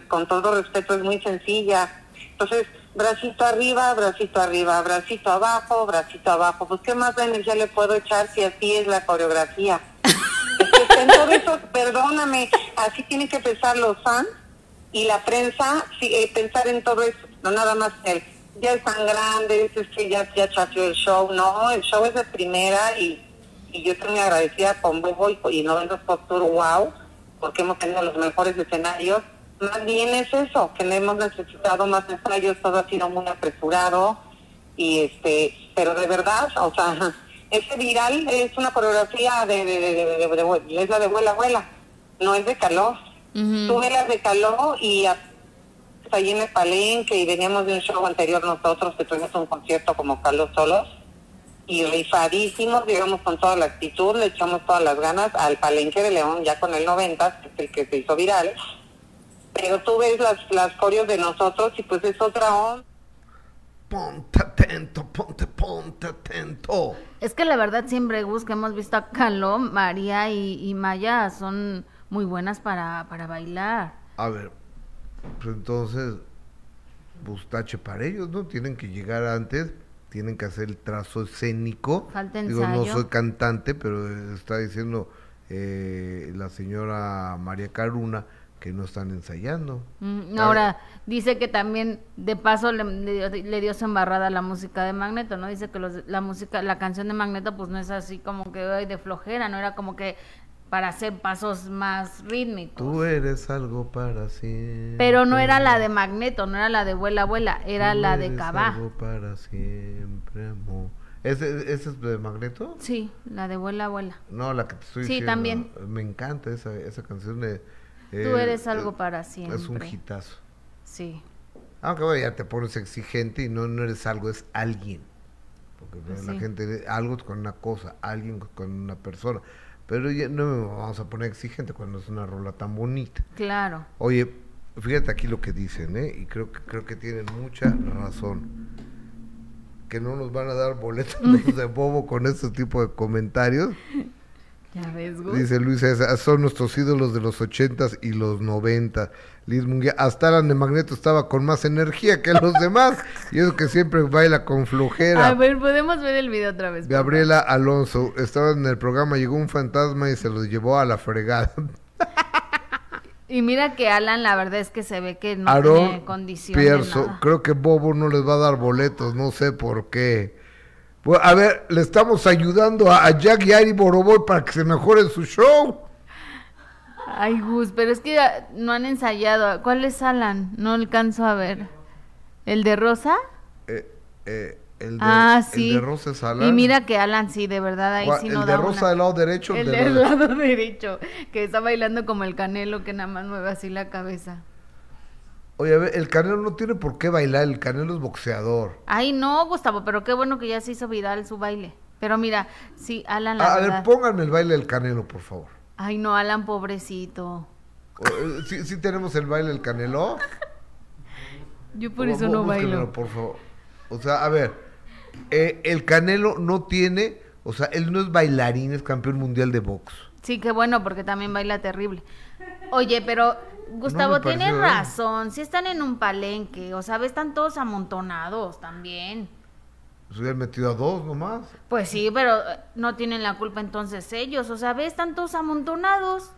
con todo respeto, es muy sencilla. Entonces, bracito arriba, bracito arriba, bracito abajo, bracito abajo. Pues, ¿qué más energía le puedo echar si así es la coreografía? Es que está en todo eso, perdóname, así tienen que pensar los fans y la prensa, sí, eh, pensar en todo eso, no nada más el, ya es tan grande, es que ya, ya el show, no, el show es de primera y, y yo estoy muy agradecida con Bobo y, y 90 Pop Tour, wow, porque hemos tenido los mejores escenarios. Más bien es eso, que no hemos necesitado más ensayos, todo ha sido muy apresurado y este, pero de verdad, o sea, ese viral es una coreografía de, de, de, es la de vuela, vuela, no es de calor. Ujú. Tuve las de calor y a- ahí en el palenque y veníamos de un show anterior nosotros que tuvimos un concierto como Carlos solos y rifadísimos, llegamos con toda la actitud, le echamos todas las ganas al palenque de León ya con el 90, que es el que se hizo viral. Pero tú ves las, las coreos de nosotros y pues es otra onda. Ponte atento, ponte, ponte atento. Es que la verdad siempre Gus que hemos visto a Caló, María y, y Maya son muy buenas para, para bailar. A ver, pues entonces, bustache para ellos, ¿no? Tienen que llegar antes, tienen que hacer el trazo escénico. Falta Digo, no soy cantante, pero está diciendo eh, la señora María Caruna que no están ensayando. Mm, Ahora, dice que también de paso le, le dio- le dio su embarrada la música de Magneto, ¿no? Dice que los, la música, la canción de Magneto pues no es así como que de flojera, no era como que para hacer pasos más rítmicos. Tú eres algo para siempre. Pero no era la de Magneto, no era la de Vuela Vuela, era Tú la de Cabá. algo para siempre, amor. ¿Ese, ¿Ese es de Magneto? Sí, la de Vuela Vuela. No, la que te estoy Sí, diciendo. también. Me encanta esa, esa canción de... Tú eh, eres algo eh, para Es un siempre. hitazo. Sí. Aunque bueno, ya te pones exigente y no, no eres algo, es alguien. Porque Pues la sí. gente, algo con una cosa, alguien con una persona. Pero ya no me vamos a poner exigente cuando es una rola tan bonita. Claro. Oye, fíjate aquí lo que dicen, ¿eh? Y creo que, creo que tienen mucha razón. Que no nos van a dar boletos de bobo con este tipo de comentarios. Ya ves, Gus. Dice Luis César, son nuestros ídolos de los ochentas y los noventas. Liz Munguía, hasta Alan de Magneto estaba con más energía que los demás. y eso que siempre baila con flojera. A ver, podemos ver el video otra vez. Gabriela Alonso, estaba en el programa, llegó un fantasma y se los llevó a la fregada. Y mira que Alan, la verdad es que se ve que no Aarón tiene condición de Pierzo, nada. creo que Bobo no les va a dar boletos, no sé por qué. Pues, a ver, le estamos ayudando a, Jack y Ari Boroboy para que se mejore su show. Ay, Gus, pero es que no han ensayado. ¿Cuál es Alan? No alcanzo a ver. ¿El de Rosa? Eh, eh, el de, ah, sí. El de Rosa es Alan. Y mira que Alan sí, de verdad, ahí sí no ¿El de Rosa del lado derecho? El del lado derecho, que está bailando como el canelo que nada más mueve así la cabeza. Oye, el Canelo no tiene por qué bailar, el Canelo es boxeador. Ay, no, Gustavo, pero qué bueno que ya se hizo viral su baile. Pero mira, sí, Alan, la A ver, pónganme el baile del Canelo, por favor. Ay, no, Alan, pobrecito. Eh, ¿Sí, sí tenemos el baile del Canelo? Yo por eso no bailo. por favor. O sea, a ver, eh, el Canelo no tiene, o sea, él no es bailarín, es campeón mundial de box. Sí, qué bueno, porque también baila terrible. Oye, pero Gustavo, tiene razón. Si están en un palenque, o sea, están todos amontonados también. Se hubieran metido a dos nomás. Pues sí, pero eh, no tienen la culpa entonces ellos. O sea, ves, están todos amontonados.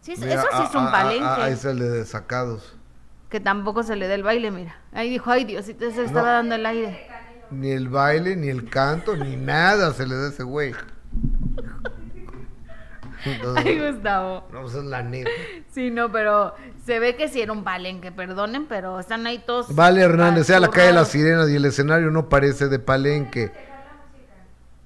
Sí, eso sí es un palenque. ahí es el de desacados. Que tampoco se le da el baile, mira. Ahí dijo, ay Dios, si te se estaba dando el aire. Ni el baile, ni el canto, ni nada se le da a ese güey. Ay, Gustavo. No, pues es la neta. Sí, no, pero se ve que sí era un palenque, perdonen, pero están ahí todos. Vale, Hernández, sea la calle de las sirenas y el escenario no parece de palenque.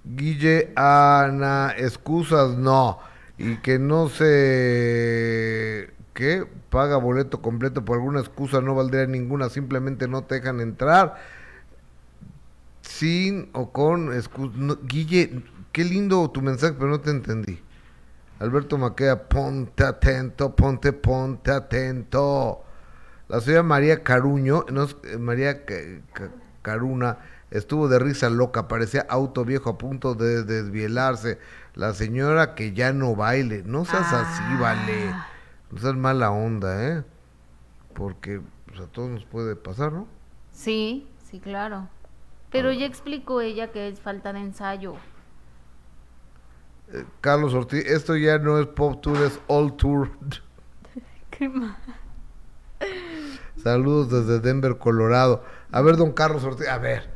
Guille, Ana, excusas, no. Y que no se. ¿Qué? Paga boleto completo por alguna excusa, no valdría ninguna, simplemente no te dejan entrar. Sin o con excusa. Guille, qué lindo tu mensaje, pero no te entendí. Alberto Maqueda, ponte atento, ponte, ponte atento. La señora María Caruño, no, eh, María Caruna, estuvo de risa loca, parecía auto viejo a punto de desvielarse. La señora que ya no baile, no seas así, ah. vale. No seas mala onda, ¿eh? Porque pues, a todos nos puede pasar, ¿no? Sí, sí, claro. Pero ah. ya explicó ella que es falta de ensayo. Eh, Carlos Ortiz, esto ya no es Pop Tour, es All Tour. Qué mal. Saludos desde Denver, Colorado. A ver, don Carlos Ortiz, a ver,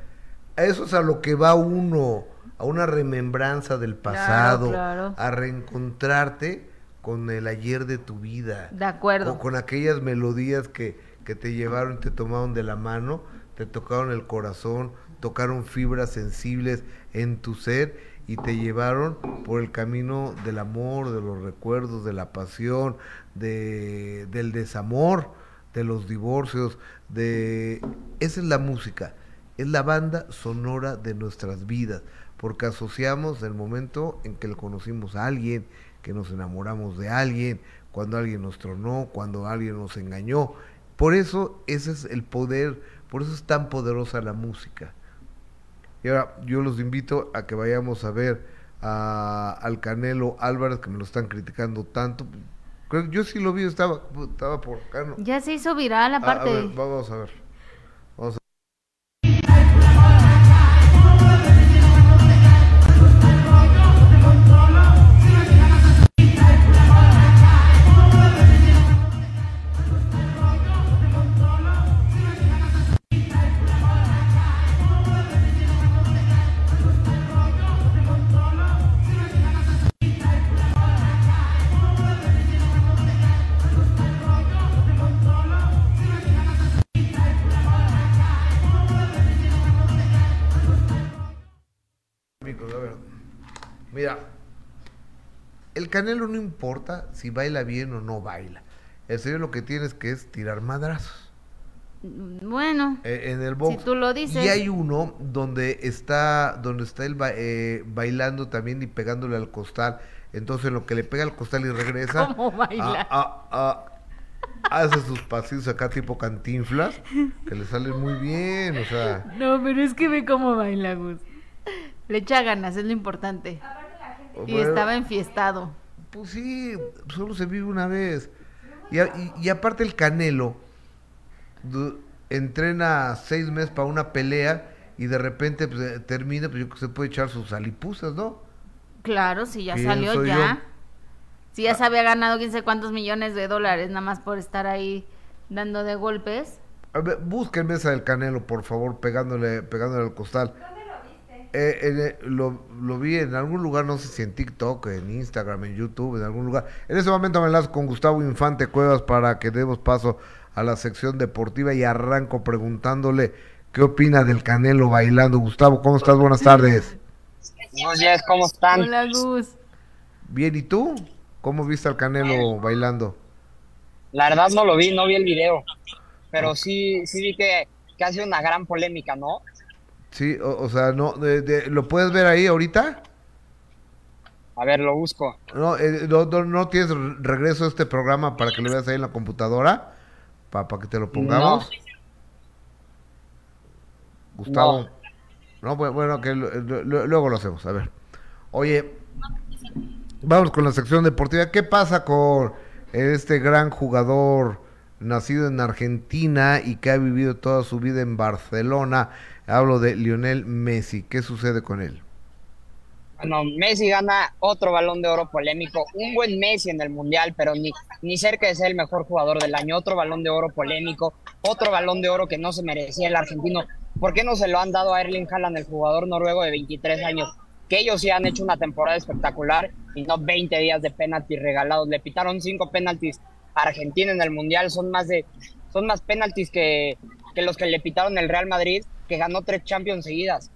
eso es a lo que va uno, a una remembranza del pasado, a reencontrarte con el ayer de tu vida. De acuerdo. O con aquellas melodías que, que te llevaron, te tomaron de la mano, te tocaron el corazón, tocaron fibras sensibles en tu ser y te llevaron por el camino del amor, de los recuerdos, de la pasión, de, del desamor, de los divorcios, de... Esa es la música, es la banda sonora de nuestras vidas, porque asociamos el momento en que le conocimos a alguien, que nos enamoramos de alguien, cuando alguien nos tronó, cuando alguien nos engañó. Por eso ese es el poder, por eso es tan poderosa la música. Y ahora yo los invito a que vayamos a ver a, al Canelo Álvarez, que me lo están criticando tanto. Creo yo sí lo vi, estaba, estaba por acá. Ya se hizo viral aparte. vamos a ver. Canelo no importa si baila bien o no baila. El señor lo que tiene es que es tirar madrazos. Bueno, eh, en el box. Si tú lo dices. Y hay uno donde está, donde está él eh, bailando también y pegándole al costal. Entonces lo que le pega al costal y regresa. ¿Cómo baila? hace sus pasillos acá tipo cantinflas, que le salen muy bien, o sea. No, pero es que ve cómo baila, Gus. Le echa ganas, es lo importante. Y estaba enfiestado. Pues sí, solo se vive una vez. Y, y, aparte el Canelo entrena seis meses para una pelea y de repente pues, eh, termina, pues yo que se puede echar sus alipuzas, ¿no? Claro, si ya salió ya. Si ya se había ganado quién sé cuántos millones de dólares nada más por estar ahí dando de golpes. A ver, busquen mesa del Canelo, por favor, pegándole, pegándole al costal. Eh, eh, lo, lo, vi en algún lugar, no sé si en TikTok, en Instagram, en YouTube, en algún lugar. En ese momento me enlazo con Gustavo Infante Cuevas para que demos paso a la sección deportiva y arranco preguntándole qué opina del Canelo bailando. Gustavo, ¿cómo estás? Buenas tardes. Buenos días, ¿cómo están? Hola, Gus. Bien, ¿y tú? ¿Cómo viste al Canelo bailando? La verdad no lo vi, no vi el video, pero sí, sí vi que, que hace una gran polémica, ¿no? Sí, o, sea, no, ¿lo puedes ver ahí ahorita? A ver, lo busco. No, eh, no, tienes regreso a este programa para que lo veas ahí en la computadora, para, que te lo pongamos. Gustavo. No, bueno, que luego lo hacemos, a ver. Oye, vamos con la sección deportiva. ¿Qué pasa con este gran jugador nacido en Argentina y que ha vivido toda su vida en Barcelona? Hablo de Lionel Messi. ¿Qué sucede con él? Bueno, Messi gana otro balón de oro polémico, un buen Messi en el Mundial, pero ni, ni cerca de ser el mejor jugador del año, otro balón de oro polémico, otro balón de oro que no se merecía el argentino. ¿Por qué no se lo han dado a Erling Haaland, el jugador noruego de 23 años? Que ellos sí han hecho una temporada espectacular y no 20 días de penaltis regalados. Le pitaron cinco penaltis a Argentina en el Mundial, son más de son más penaltis que, que los que le pitaron el Real Madrid que ganó tres Champions seguidas.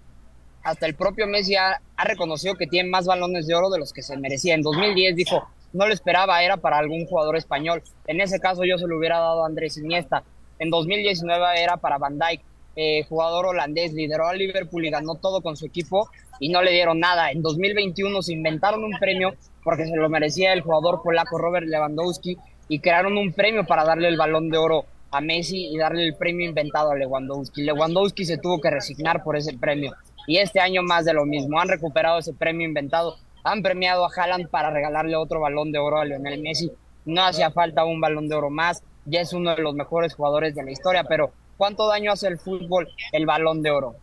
Hasta el propio Messi ha, reconocido que tiene más balones de oro de los que se merecía. En 2010 dijo, no lo esperaba, era para algún jugador español. En ese caso yo se lo hubiera dado a Andrés Iniesta. En 2019 era para Van Dijk, eh, jugador holandés, lideró a Liverpool y ganó todo con su equipo y no le dieron nada. En 2021 se inventaron un premio porque se lo merecía el jugador polaco Robert Lewandowski y crearon un premio para darle el balón de oro a Messi y darle el premio inventado a Lewandowski. Lewandowski se tuvo que resignar por ese premio. Y este año más de lo mismo. Han recuperado ese premio inventado. Han premiado a Haaland para regalarle otro balón de oro a Lionel Messi. No hacía falta un balón de oro más. Ya es uno de los mejores jugadores de la historia. Pero ¿cuánto daño hace el fútbol el balón de oro?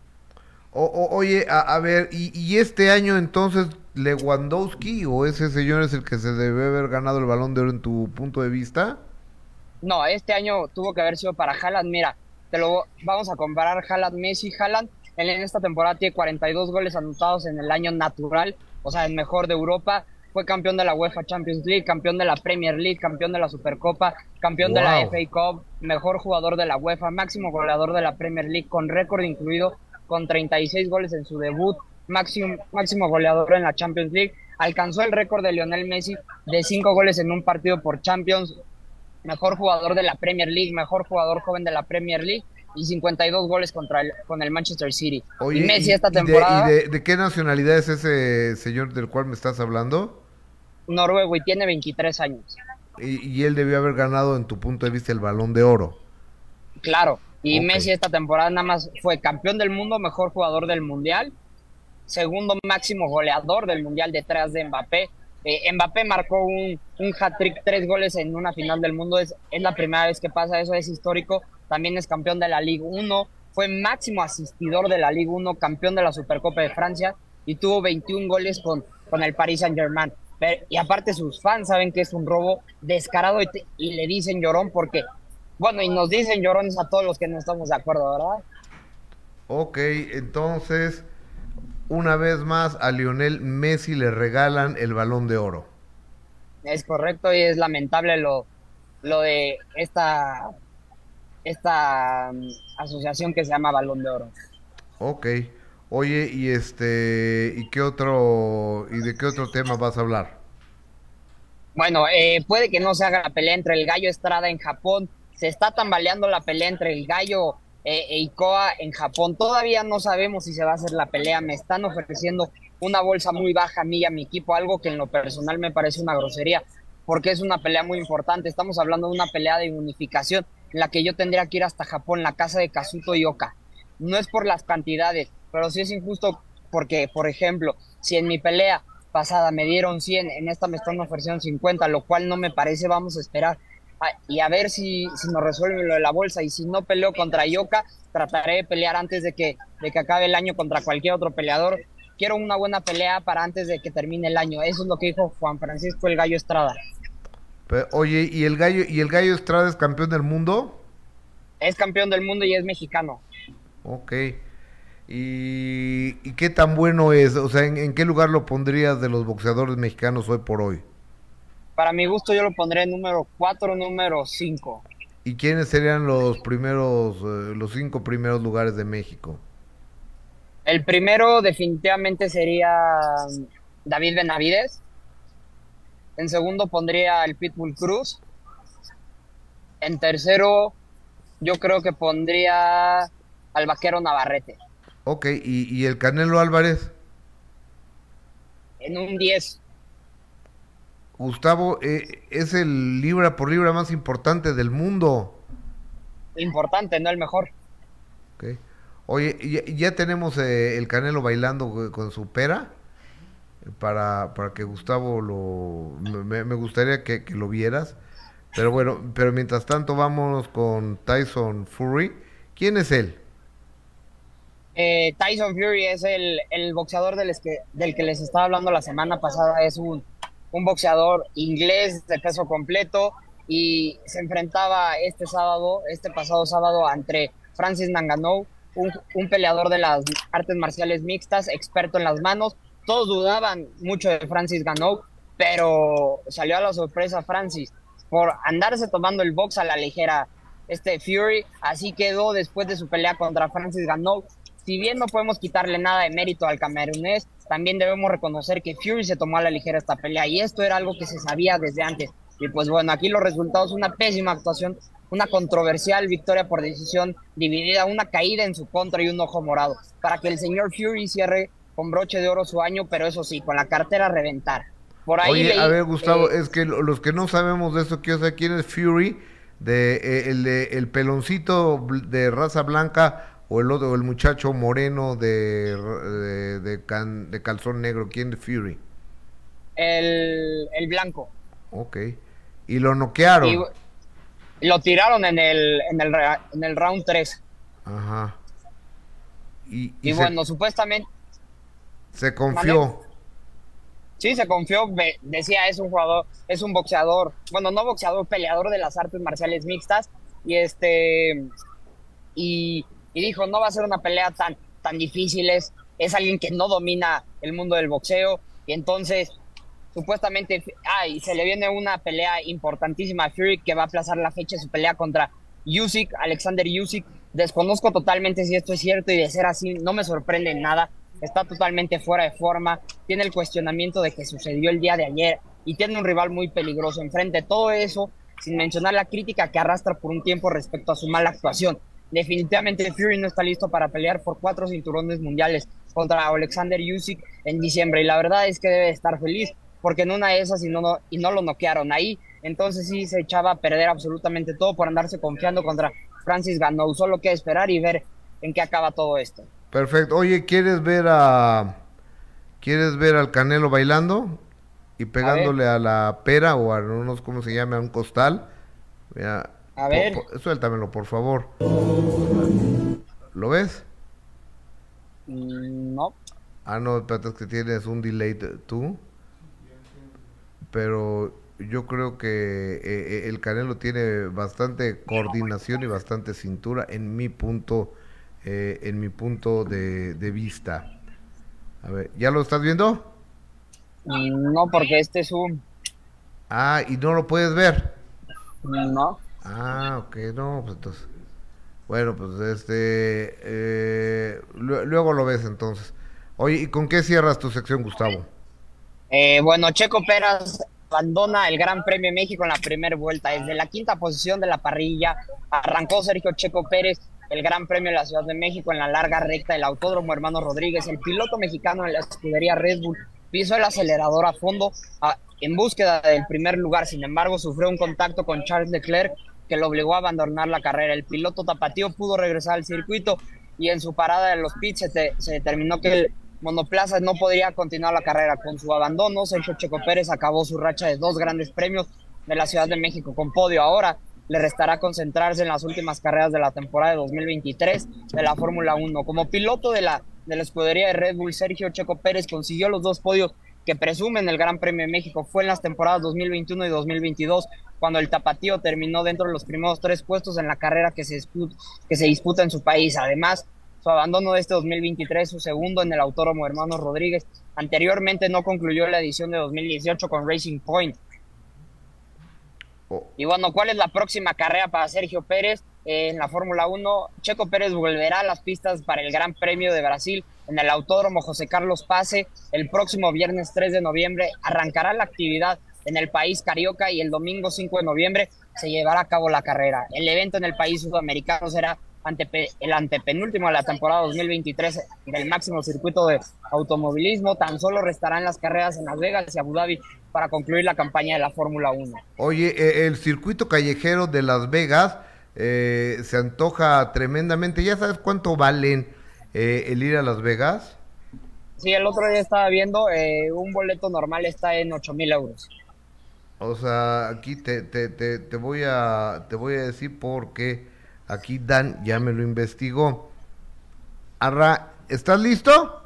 oye, a, ver, ¿y, ¿y, este año entonces Lewandowski o ese señor es el que se debe haber ganado el balón de oro en tu punto de vista? No, este año tuvo que haber sido para Haaland. Mira, te lo vamos a comparar Haaland Messi. Haaland en esta temporada tiene 42 goles anotados en el año natural, o sea, el mejor de Europa. Fue campeón de la UEFA Champions League, campeón de la Premier League, campeón de la Supercopa, campeón de la FA Cup, mejor jugador de la UEFA, máximo goleador de la Premier League, con récord incluido, con 36 goles en su debut, máximo, máximo goleador en la Champions League. Alcanzó el récord de Lionel Messi de 5 goles en un partido por Champions, mejor jugador de la Premier League, mejor jugador joven de la Premier League y 52 goles contra el, con el Manchester City. y Messi esta temporada... ¿Y de, qué nacionalidad es ese señor del cual me estás hablando? Noruego y tiene 23 años. Y, él debió haber ganado, en tu punto de vista, el balón de oro. Claro, y Messi esta temporada nada más fue campeón del mundo, mejor jugador del mundial, segundo máximo goleador del mundial detrás de Mbappé, eh, Mbappé marcó un, un hat-trick, tres goles en una final del mundo. Es, es la primera vez que pasa eso, es histórico. También es campeón de la Liga 1, fue máximo asistidor de la Liga 1, campeón de la Supercopa de Francia y tuvo 21 goles con, con el Paris Saint-Germain. Y aparte sus fans saben que es un robo descarado y, y, le dicen llorón porque, bueno, y nos dicen llorones a todos los que no estamos de acuerdo, ¿verdad? Ok, entonces una vez más a Lionel Messi le regalan el balón de oro. Es correcto y es lamentable lo, lo de esta, esta mm, asociación que se llama Balón de Oro. Ok. Oye, y este, ¿y qué otro, y de qué otro tema vas a hablar? Bueno, eh, puede que no se haga la pelea entre el gallo Estrada en Japón. Se está tambaleando la pelea entre el gallo eh, Eikoa en Japón. Todavía no sabemos si se va a hacer la pelea. Me están ofreciendo una bolsa muy baja a mí y a mi equipo, algo que en lo personal me parece una grosería, porque es una pelea muy importante. Estamos hablando de una pelea de unificación en la que yo tendría que ir hasta Japón, la casa de Kazuto y Oka. No es por las cantidades, pero sí es injusto porque, por ejemplo, si en mi pelea pasada me dieron 100, en esta me están ofreciendo 50, lo cual no me parece, vamos a esperar y a ver si, si nos resuelven lo de la bolsa. Y si no peleo contra Yoka, trataré de pelear antes de que, de que acabe el año contra cualquier otro peleador. Quiero una buena pelea para antes de que termine el año. Eso es lo que dijo Juan Francisco el Gallo Estrada. oye, ¿y el Gallo, ¿y el Gallo Estrada es campeón del mundo? Es campeón del mundo y es mexicano. Ok. ¿Y, qué tan bueno es? O sea, ¿en, qué lugar lo pondrías de los boxeadores mexicanos hoy por hoy? Para mi gusto yo lo pondré en número 4, número 5. ¿Y quiénes serían los primeros, eh, los cinco primeros lugares de México? El primero definitivamente sería David Benavides. En segundo pondría el Pitbull Cruz. En tercero yo creo que pondría al Vaquero Navarrete. Ok, ¿y, el Canelo Álvarez? En un 10. Gustavo, eh, es el libra por libra más importante del mundo. Importante, no el mejor. Oye, ya, tenemos eh, el Canelo bailando con su pera para, para que Gustavo lo... Me, gustaría que, lo vieras. Pero bueno, pero mientras tanto vámonos con Tyson Fury. ¿Quién es él? Eh, Tyson Fury es el, boxeador del, que, del que les estaba hablando la semana pasada. Es un, un boxeador inglés de peso completo y se enfrentaba este sábado, este pasado sábado, entre Francis un, un, peleador de las artes marciales mixtas, experto en las manos, todos dudaban mucho de Francis Ganou, pero salió a la sorpresa Francis por andarse tomando el box a la ligera. Este Fury así quedó después de su pelea contra Francis Ganou. Si bien no podemos quitarle nada de mérito al camerunés, también debemos reconocer que Fury se tomó a la ligera esta pelea y esto era algo que se sabía desde antes. Y pues bueno, aquí los resultados, una pésima actuación, una controversial victoria por decisión dividida, una caída en su contra y un ojo morado, para que el señor Fury cierre con broche de oro su año, pero eso sí, con la cartera a reventar. Por ahí Oye, a ver, Gustavo, es que los que no sabemos de quiero saber quién es Fury, de, eh, el, de, el peloncito de raza blanca o el otro, el muchacho moreno de, de, calzón negro, ¿quién es Fury? El, el blanco. Ok. Y lo noquearon. Y, lo tiraron en el, en el, en el round 3. Ajá. Y, y bueno, supuestamente se confió. Sí, se confió, decía, es un jugador, es un boxeador, bueno, no boxeador, peleador de las artes marciales mixtas, y este, y, dijo, no va a ser una pelea tan, tan difícil, es, alguien que no domina el mundo del boxeo, y entonces, supuestamente, ah, se le viene una pelea importantísima a Fury, que va a aplazar la fecha de su pelea contra Usyk, Alexander Usyk, desconozco totalmente si esto es cierto, y de ser así, no me sorprende nada, está totalmente fuera de forma, tiene el cuestionamiento de que sucedió el día de ayer y tiene un rival muy peligroso enfrente. Todo eso sin mencionar la crítica que arrastra por un tiempo respecto a su mala actuación. Definitivamente Fury no está listo para pelear por cuatro cinturones mundiales contra Alexander Usyk en diciembre y la verdad es que debe estar feliz porque en una de esas y no, y no lo noquearon ahí, entonces sí se echaba a perder absolutamente todo por andarse confiando contra Francis Ganou. Solo que esperar y ver en qué acaba todo esto. Perfecto. Oye, ¿quieres ver a quieres ver al Canelo bailando y pegándole a, la pera o a no sé cómo se llama, a un costal? Mira, a ver. suéltamelo, por favor. ¿Lo ves? Mm, no. Ah, no, espérate, es que tienes un delay tú. Pero yo creo que eh, eh, el Canelo tiene bastante coordinación y bastante cintura en mi punto eh, en mi punto de, vista. A ver, ¿ya lo estás viendo? No, porque este es un... Ah, ¿y no lo puedes ver? No. Ah, ok, no, pues entonces... Bueno, pues este... Eh, luego lo ves entonces. Oye, ¿y con qué cierras tu sección, Gustavo? Eh, bueno, Checo Pérez abandona el Gran Premio México en la primera vuelta. Desde la quinta posición de la parrilla arrancó Sergio Checo Pérez el Gran Premio de la Ciudad de México en la larga recta del Autódromo Hermano Rodríguez. El piloto mexicano en la escudería Red Bull pisó el acelerador a fondo en búsqueda del primer lugar. Sin embargo, sufrió un contacto con Charles Leclerc que lo obligó a abandonar la carrera. El piloto tapatío pudo regresar al circuito y en su parada en los pits se, determinó que el monoplaza no podría continuar la carrera. Con su abandono, Sergio Checo Pérez acabó su racha de dos grandes premios de la Ciudad de México con podio. Ahora le restará concentrarse en las últimas carreras de la temporada de 2023 de la Fórmula 1. Como piloto de la, de la escudería de Red Bull, Sergio Checo Pérez consiguió los dos podios que presumen el Gran Premio de México. Fue en las temporadas 2021 y 2022 cuando el tapatío terminó dentro de los primeros tres puestos en la carrera que se disputa, que se disputa en su país. Además, su abandono de este 2023, su segundo en el Autódromo Hermanos Rodríguez. Anteriormente no concluyó la edición de 2018 con Racing Point. Oh. Y bueno, ¿cuál es la próxima carrera para Sergio Pérez en la Fórmula 1? Checo Pérez volverá a las pistas para el Gran Premio de Brasil en el Autódromo José Carlos Pase el próximo viernes 3 de noviembre. Arrancará la actividad en el país carioca y el domingo 5 de noviembre se llevará a cabo la carrera. El evento en el país sudamericano será el antepenúltimo de la temporada 2023 del máximo circuito de automovilismo. Tan solo restarán las carreras en Las Vegas y Abu Dhabi para concluir la campaña de la Fórmula 1. Oye, eh, el circuito callejero de Las Vegas eh, se antoja tremendamente. ¿Ya sabes cuánto valen eh, el ir a Las Vegas? Sí, el otro día estaba viendo, un boleto normal está en 8 mil euros. O sea, aquí te, te, te, te, voy a, te voy a decir por qué Aquí Dan ya me lo investigó. Arra, ¿estás listo?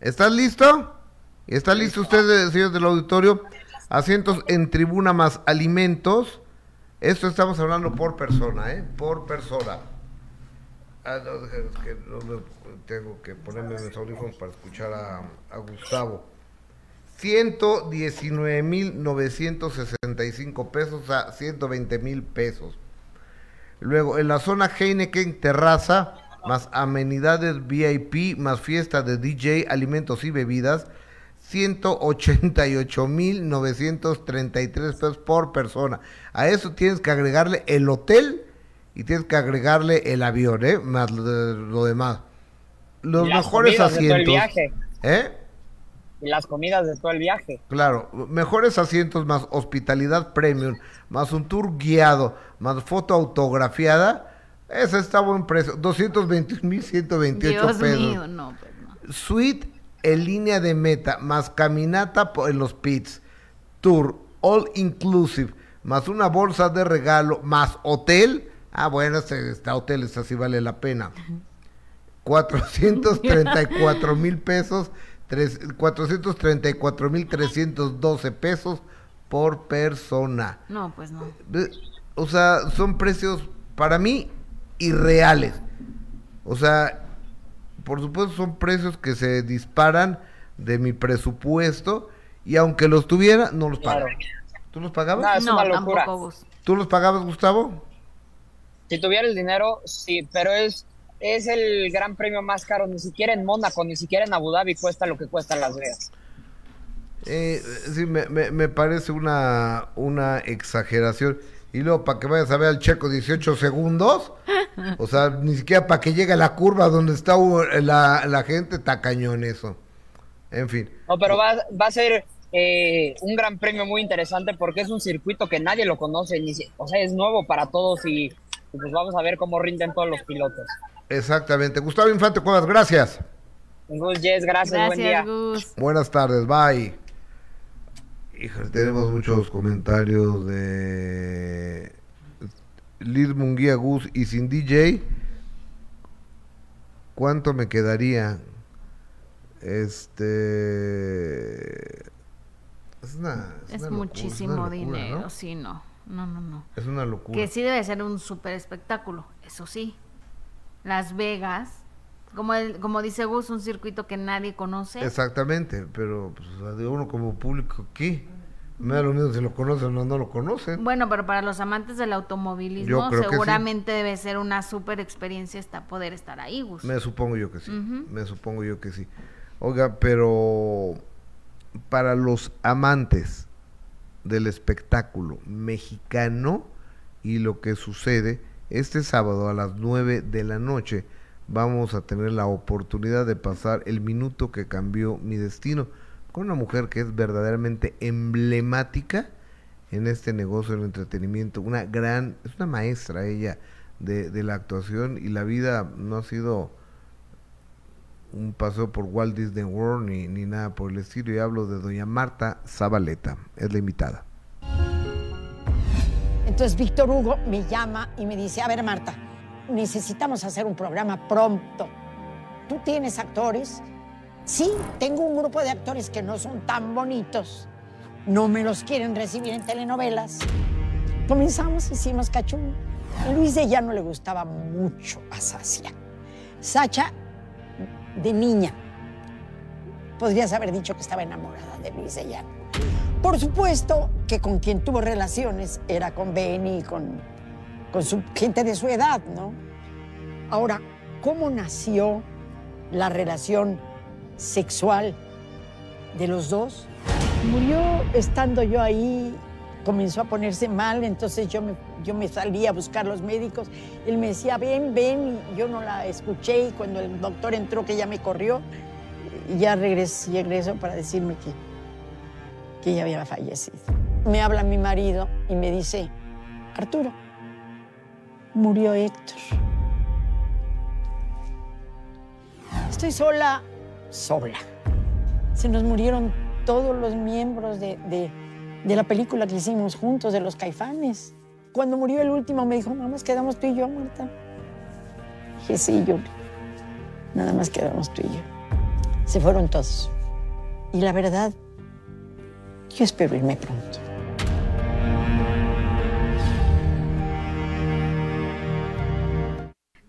¿Estás listo? ¿Está listo usted, señor del auditorio? Asientos en tribuna más alimentos. Esto estamos hablando por persona, ¿eh? Por persona. Ah, no, que no, tengo que ponerme mis audífonos para escuchar a, a Gustavo. 119.965 pesos a 120 mil pesos. Luego, en la zona Heineken Terraza, más amenidades VIP, más fiesta de DJ, alimentos y bebidas, 188.933 pesos por persona. A eso tienes que agregarle el hotel y tienes que agregarle el avión, ¿eh? Más lo, demás. Los mejores asientos. ¿Eh? y las comidas de todo el viaje. Claro, mejores asientos más hospitalidad premium, más un tour guiado, más foto autografiada. Ese está buen precio, 221.128 pesos. Mío, no, pues no. Suite en línea de meta, más caminata en los pits, tour all inclusive, más una bolsa de regalo, más hotel. Ah, bueno, este, este hotel, esta sí vale la pena. 434 mil pesos 434.312 pesos por persona. No, pues no. O sea, son precios para mí irreales. O sea, por supuesto son precios que se disparan de mi presupuesto y aunque los tuviera, no los pago. ¿Tú los pagabas? No, Tampoco, ¿Tú los pagabas, Gustavo? Si tuviera el dinero, sí, pero es es el gran premio más caro, ni siquiera en Mónaco, ni siquiera en Abu Dhabi cuesta lo que cuesta en Las Vegas. Eh, sí, me, me, parece una, una exageración. Y luego, para que vayas a ver al checo 18 segundos, o sea, ni siquiera para que llegue a la curva donde está la, la gente, está cañón eso. En fin. No, pero va, va a ser eh, un gran premio muy interesante porque es un circuito que nadie lo conoce, ni, o sea, es nuevo para todos y pues vamos a ver cómo rinden todos los pilotos. Exactamente. Gustavo Infante Cuevas, gracias. Gus, yes, gracias, buen día. Buenas tardes, bye. Híjole, tenemos muchos comentarios de Liz Munguía Gus y sin DJ. ¿Cuánto me quedaría? Este. Es, una, es, muchísimo dinero, sí, no. No, no, no. Es una locura. Que sí debe ser un super espectáculo, eso sí. Las Vegas, como, el, como dice Gus, un circuito que nadie conoce. Exactamente, pero pues, de uno como público, ¿qué? Me da lo mismo si lo conocen o no, lo conocen. Bueno, pero para los amantes del automovilismo seguramente debe ser una super experiencia hasta poder estar ahí, Gus. Me supongo yo que sí, me supongo yo que sí. Oiga, pero para los amantes del espectáculo mexicano y lo que sucede, este sábado a las 9 de la noche. Vamos a tener la oportunidad de pasar el minuto que cambió mi destino con una mujer que es verdaderamente emblemática en este negocio del entretenimiento, una gran, es una maestra ella de, de la actuación y la vida no ha sido un paseo por Walt Disney World ni, ni nada por el estilo y hablo de doña Marta Zabaleta, es la invitada. Entonces Víctor Hugo me llama y me dice, a ver Marta, necesitamos hacer un programa pronto. ¿Tú tienes actores? Sí, tengo un grupo de actores que no son tan bonitos. No me los quieren recibir en telenovelas. Comenzamos, hicimos cachún. Luis de ya no le gustaba mucho a Sacia. Sacha, de niña, podrías haber dicho que estaba enamorada de Luis de. Por supuesto que con quien tuvo relaciones era con Benny y con, con su gente de su edad, ¿no? Ahora, ¿cómo nació la relación sexual de los dos? Murió estando yo ahí, comenzó a ponerse mal, entonces yo me, yo me salí a buscar los médicos. Él me decía, ven, ven, y yo no la escuché y cuando el doctor entró que ya me corrió, ya regresó para decirme que, que ella había fallecido. Me habla mi marido y me dice, Arturo, murió Héctor. Estoy sola, sola. Se nos murieron todos los miembros de, de, de, la película que hicimos juntos, de los caifanes. Cuando murió el último me dijo, nada más quedamos tú y yo, Marta. Dije, sí, yo. Nada más quedamos tú y yo. Se fueron todos. Y la verdad, yo espero irme pronto.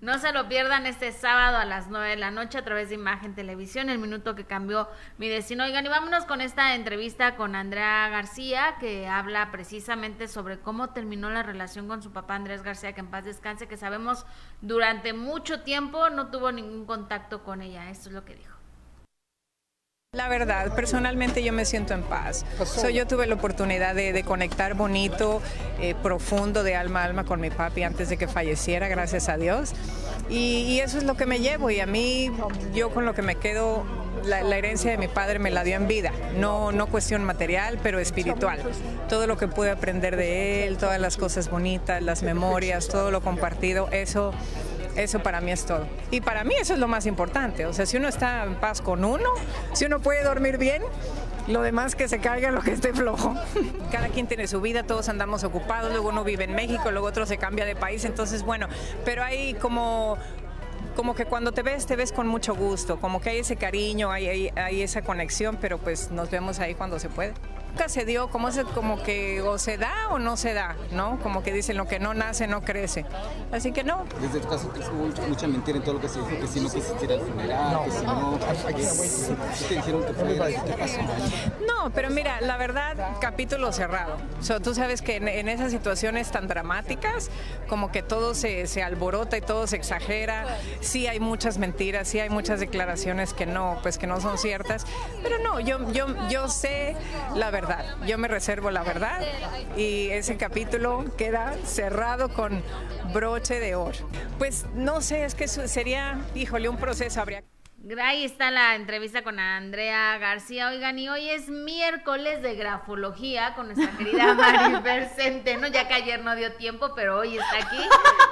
No se lo pierdan este sábado a las 9 de la noche a través de Imagen Televisión, el minuto que cambió mi destino. Oigan, y vámonos con esta entrevista con Andrea García, que habla precisamente sobre cómo terminó la relación con su papá Andrés García, que en paz descanse, que sabemos durante mucho tiempo no tuvo ningún contacto con ella. Esto es lo que dijo. La verdad, personalmente yo me siento en paz. So, yo tuve la oportunidad de, de conectar bonito, eh, profundo, de alma a alma con mi papi antes de que falleciera, gracias a Dios. Y, y, eso es lo que me llevo y a mí, yo con lo que me quedo, la, la, herencia de mi padre me la dio en vida, no, no cuestión material, pero espiritual. Todo lo que pude aprender de él, todas las cosas bonitas, las memorias, todo lo compartido, eso eso para mí es todo. Y para mí eso es lo más importante. O sea, si uno está en paz con uno, si uno puede dormir bien, lo demás que se caiga lo que esté flojo. Cada quien tiene su vida, todos andamos ocupados, luego uno vive en México, luego otro se cambia de país, entonces bueno, pero hay como como que cuando te ves, te ves con mucho gusto, como que hay ese cariño, hay, hay, hay esa conexión, pero pues nos vemos ahí cuando se puede nunca se dio, como, se, como que o se da o no se da, ¿no? Como que dicen lo que no nace no crece. Así que no. Desde caso crees que hubo mucha mentira en todo lo que se dijo, que si no quisiste ir al funeral, no. que si no, si te dijeron que fue, ¿qué pasó? No, pero mira, la verdad, capítulo cerrado. O sea, tú sabes que en, en, esas situaciones tan dramáticas, como que todo se, se alborota y todo se exagera, sí hay muchas mentiras, sí hay muchas declaraciones que no, pues que no son ciertas, pero no, yo, yo, yo sé la verdad Yo me reservo la verdad y ese capítulo queda cerrado con broche de oro. Pues no sé, es que sería, híjole, un proceso habría Ahí está la entrevista con Andrea García. Oigan, y hoy es miércoles de grafología con nuestra querida Maribel Centeno, ya que ayer no dio tiempo, pero hoy está aquí.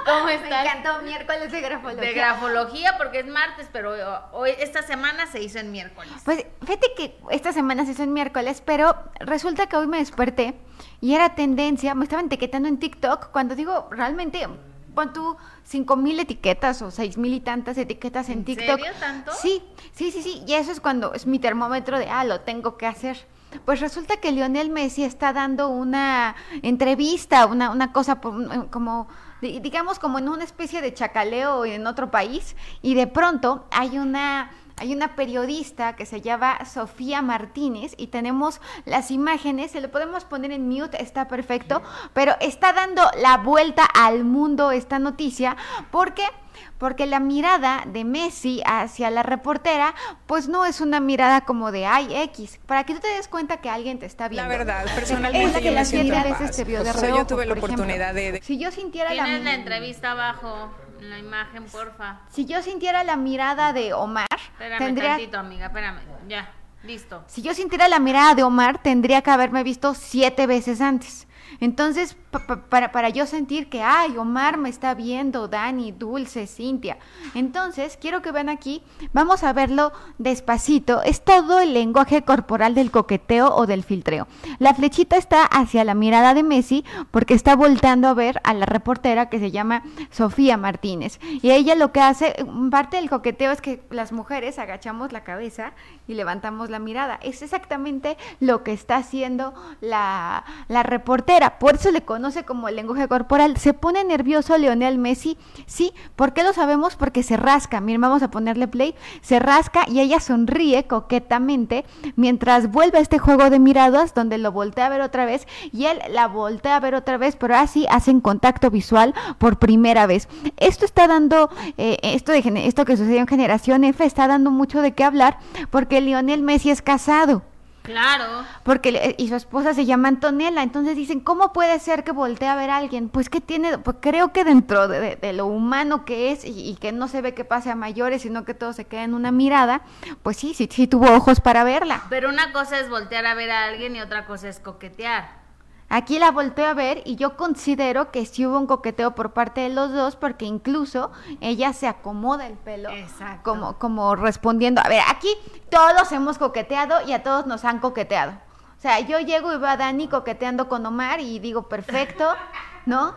¿Cómo estás? Me encantó miércoles de grafología. De grafología, porque es martes, pero hoy esta semana se hizo en miércoles. Pues fíjate que esta semana se hizo en miércoles, pero resulta que hoy me desperté y era tendencia, me estaba etiquetando en TikTok, cuando digo, realmente pon tú cinco mil etiquetas o seis mil y tantas etiquetas en, ¿En TikTok. serio tanto? Sí, sí, sí, sí. Y eso es cuando es mi termómetro de, ah, lo tengo que hacer. Pues resulta que Lionel Messi está dando una entrevista, una, una cosa como, digamos, como en una especie de chacaleo en otro país, y de pronto hay una hay una periodista que se llama Sofía Martínez y tenemos las imágenes, se lo podemos poner en mute, está perfecto, pero está dando la vuelta al mundo esta noticia. Porque porque la mirada de Messi hacia la reportera, pues no es una mirada como de ay X, para que tú te des cuenta que alguien te está viendo. La verdad, personalmente es que la siete veces te vio de o sea, yo tuve la oportunidad ejemplo, de, de, Si yo sintiera la, la entrevista abajo, en la imagen, porfa. Si yo sintiera la mirada de Omar, espérame tendría tantito, amiga, espérame. Ya, listo. Si yo sintiera la mirada de Omar, tendría que haberme visto siete veces antes. Entonces, pa pa para, para, yo sentir que, ay, Omar me está viendo, Dani, Dulce, Cintia. Entonces, quiero que vean aquí, vamos a verlo despacito. Es todo el lenguaje corporal del coqueteo o del filtreo. La flechita está hacia la mirada de Messi porque está volteando a ver a la reportera que se llama Sofía Martínez. Y ella lo que hace, parte del coqueteo es que las mujeres agachamos la cabeza y levantamos la mirada. Es exactamente lo que está haciendo la, la reportera Ahora, por eso le conoce como el lenguaje corporal. ¿Se pone nervioso Leonel Messi? Sí. ¿Por qué lo sabemos? Porque se rasca. Miren, vamos a ponerle play. Se rasca y ella sonríe coquetamente mientras vuelve a este juego de miradas donde lo voltea a ver otra vez y él la voltea a ver otra vez, pero así hacen contacto visual por primera vez. Esto está dando, eh, esto, de, esto que sucedió en Generación F está dando mucho de qué hablar porque Lionel Messi es casado. Claro. Porque y su esposa se llama Antonella, entonces dicen, ¿cómo puede ser que voltee a ver a alguien? Pues que tiene, pues creo que dentro de, lo humano que es y, que no se ve que pase a mayores, sino que todo se queda en una mirada, pues sí, sí, sí tuvo ojos para verla. Pero una cosa es voltear a ver a alguien y otra cosa es coquetear. Aquí la volteo a ver y yo considero que sí hubo un coqueteo por parte de los dos porque incluso ella se acomoda el pelo como como respondiendo, a ver, aquí todos hemos coqueteado y a todos nos han coqueteado. O sea, yo llego y veo a Dani coqueteando con Omar y digo, perfecto, ¿no?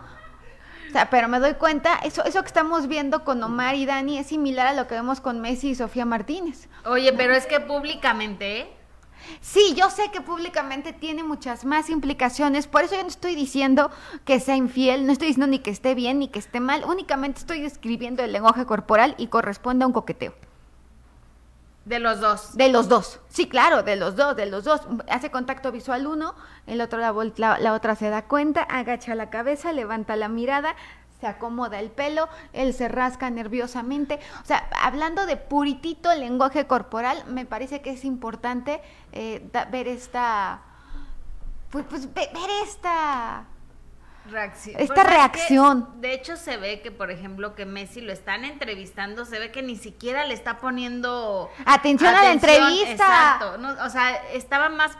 O sea, pero me doy cuenta, eso, eso que estamos viendo con Omar y Dani es similar a lo que vemos con Messi y Sofía Martínez. Oye, pero es que públicamente, ¿eh? Sí, yo sé que públicamente tiene muchas más implicaciones, por eso yo no estoy diciendo que sea infiel, no estoy diciendo ni que esté bien ni que esté mal, únicamente estoy describiendo el lenguaje corporal y corresponde a un coqueteo. De los dos. De los dos. Sí, claro, de los dos, de los dos. Hace contacto visual uno, el otro la, la, la otra se da cuenta, agacha la cabeza, levanta la mirada, se acomoda el pelo, él se rasca nerviosamente. O sea, hablando de puritito lenguaje corporal, me parece que es importante eh, ver esta, pues, pues ver esta reacción. Esta pues, reacción. de hecho, se ve que, por ejemplo, que Messi lo están entrevistando, se ve que ni siquiera le está poniendo atención, a la entrevista. Exacto. o sea, estaba más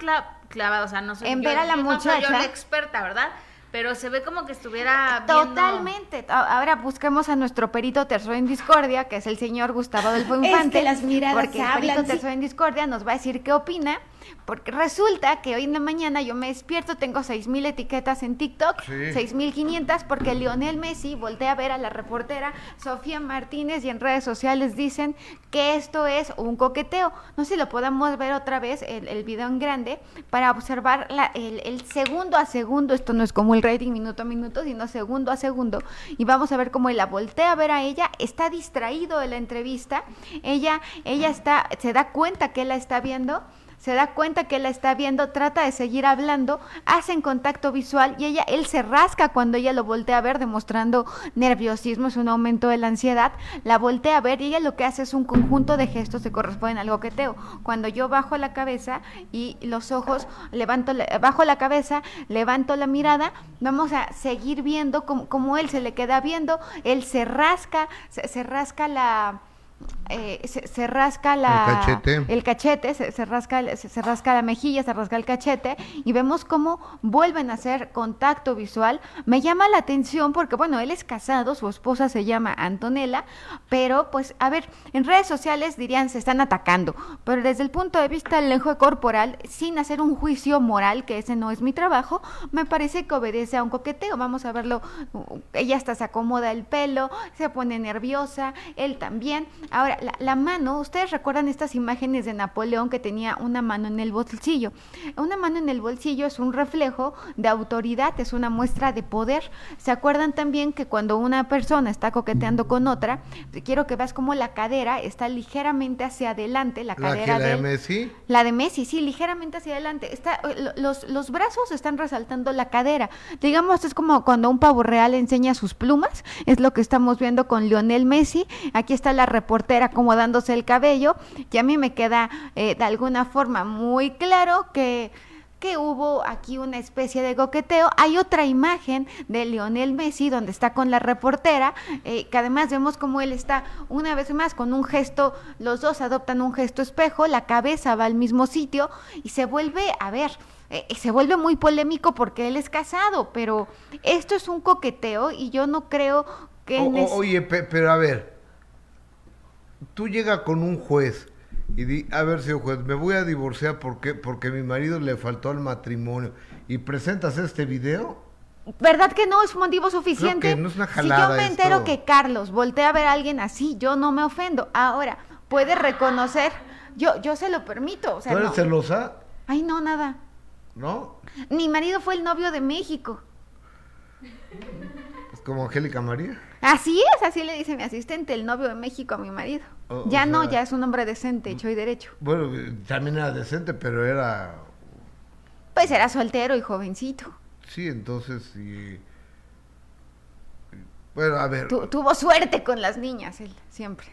clavado, o sea, no soy en ver a la muchacha. yo la experta, ¿verdad? Pero se ve como que estuviera Totalmente. Ahora busquemos a nuestro perito tercero en discordia, que es el señor Gustavo del Infante. Es las miradas porque el perito tercero en discordia nos va a decir qué opina porque resulta que hoy en la mañana yo me despierto, tengo mil etiquetas en TikTok, seis mil 6.500, porque Lionel Messi voltea a ver a la reportera Sofía Martínez y en redes sociales dicen que esto es un coqueteo. No sé si lo podemos ver otra vez, el, el video en grande, para observar la, el, el, segundo a segundo. Esto no es como el rating minuto a minuto, sino segundo a segundo. Y vamos a ver cómo él la voltea a ver a ella, está distraído de la entrevista, ella, ella está, se da cuenta que él la está viendo se da cuenta que la está viendo, trata de seguir hablando, hacen contacto visual y ella, él se rasca cuando ella lo voltea a ver, demostrando nerviosismo, es un aumento de la ansiedad, la voltea a ver y ella lo que hace es un conjunto de gestos que corresponden al coqueteo. Cuando yo bajo la cabeza y los ojos, levanto, bajo la cabeza, levanto la mirada, vamos a seguir viendo como, él se le queda viendo, él se rasca, se rasca la eh, se, rasca la, el cachete, se, rasca, se, rasca la mejilla, se rasca el cachete y vemos cómo vuelven a hacer contacto visual. Me llama la atención porque, bueno, él es casado, su esposa se llama Antonella, pero pues, a ver, en redes sociales dirían se están atacando, pero desde el punto de vista del lenguaje corporal, sin hacer un juicio moral, que ese no es mi trabajo, me parece que obedece a un coqueteo. Vamos a verlo, ella hasta se acomoda el pelo, se pone nerviosa, él también. Ahora, la, mano, ustedes recuerdan estas imágenes de Napoleón que tenía una mano en el bolsillo. Una mano en el bolsillo es un reflejo de autoridad, es una muestra de poder. ¿Se acuerdan también que cuando una persona está coqueteando con otra, quiero que veas cómo la cadera está ligeramente hacia adelante, la cadera de, Messi? La de Messi, sí, ligeramente hacia adelante. Está, los, los brazos están resaltando la cadera. Digamos, es como cuando un pavo real enseña sus plumas, es lo que estamos viendo con Lionel Messi. Aquí está la reportera acomodándose el cabello y a mí me queda eh, de alguna forma muy claro que que hubo aquí una especie de coqueteo. Hay otra imagen de Lionel Messi donde está con la reportera, eh, que además vemos como él está una vez más con un gesto, los dos adoptan un gesto espejo, la cabeza va al mismo sitio y se vuelve, a ver, eh, se vuelve muy polémico porque él es casado, pero esto es un coqueteo y yo no creo que... oye, pero a ver, tú llegas con un juez y di, a ver, señor juez, me voy a divorciar porque, porque mi marido le faltó al matrimonio y presentas este video. ¿Verdad que no es un motivo suficiente? no es una jalada si yo me entero que Carlos voltea a ver a alguien así, yo no me ofendo. Ahora, puede reconocer, yo, yo se lo permito. O sea, ¿Tú eres celosa? Ay, no, nada. ¿No? Mi marido fue el novio de México. Es como Angélica María. Así es, así le dice mi asistente, el novio de México a mi marido. O- o ya no, sea- ya es un hombre decente, hecho y derecho. Bueno, también era decente, pero era... Pues era soltero y jovencito. Sí, entonces sí... Bueno, a ver, Tu- tuvo suerte con las niñas, él, siempre.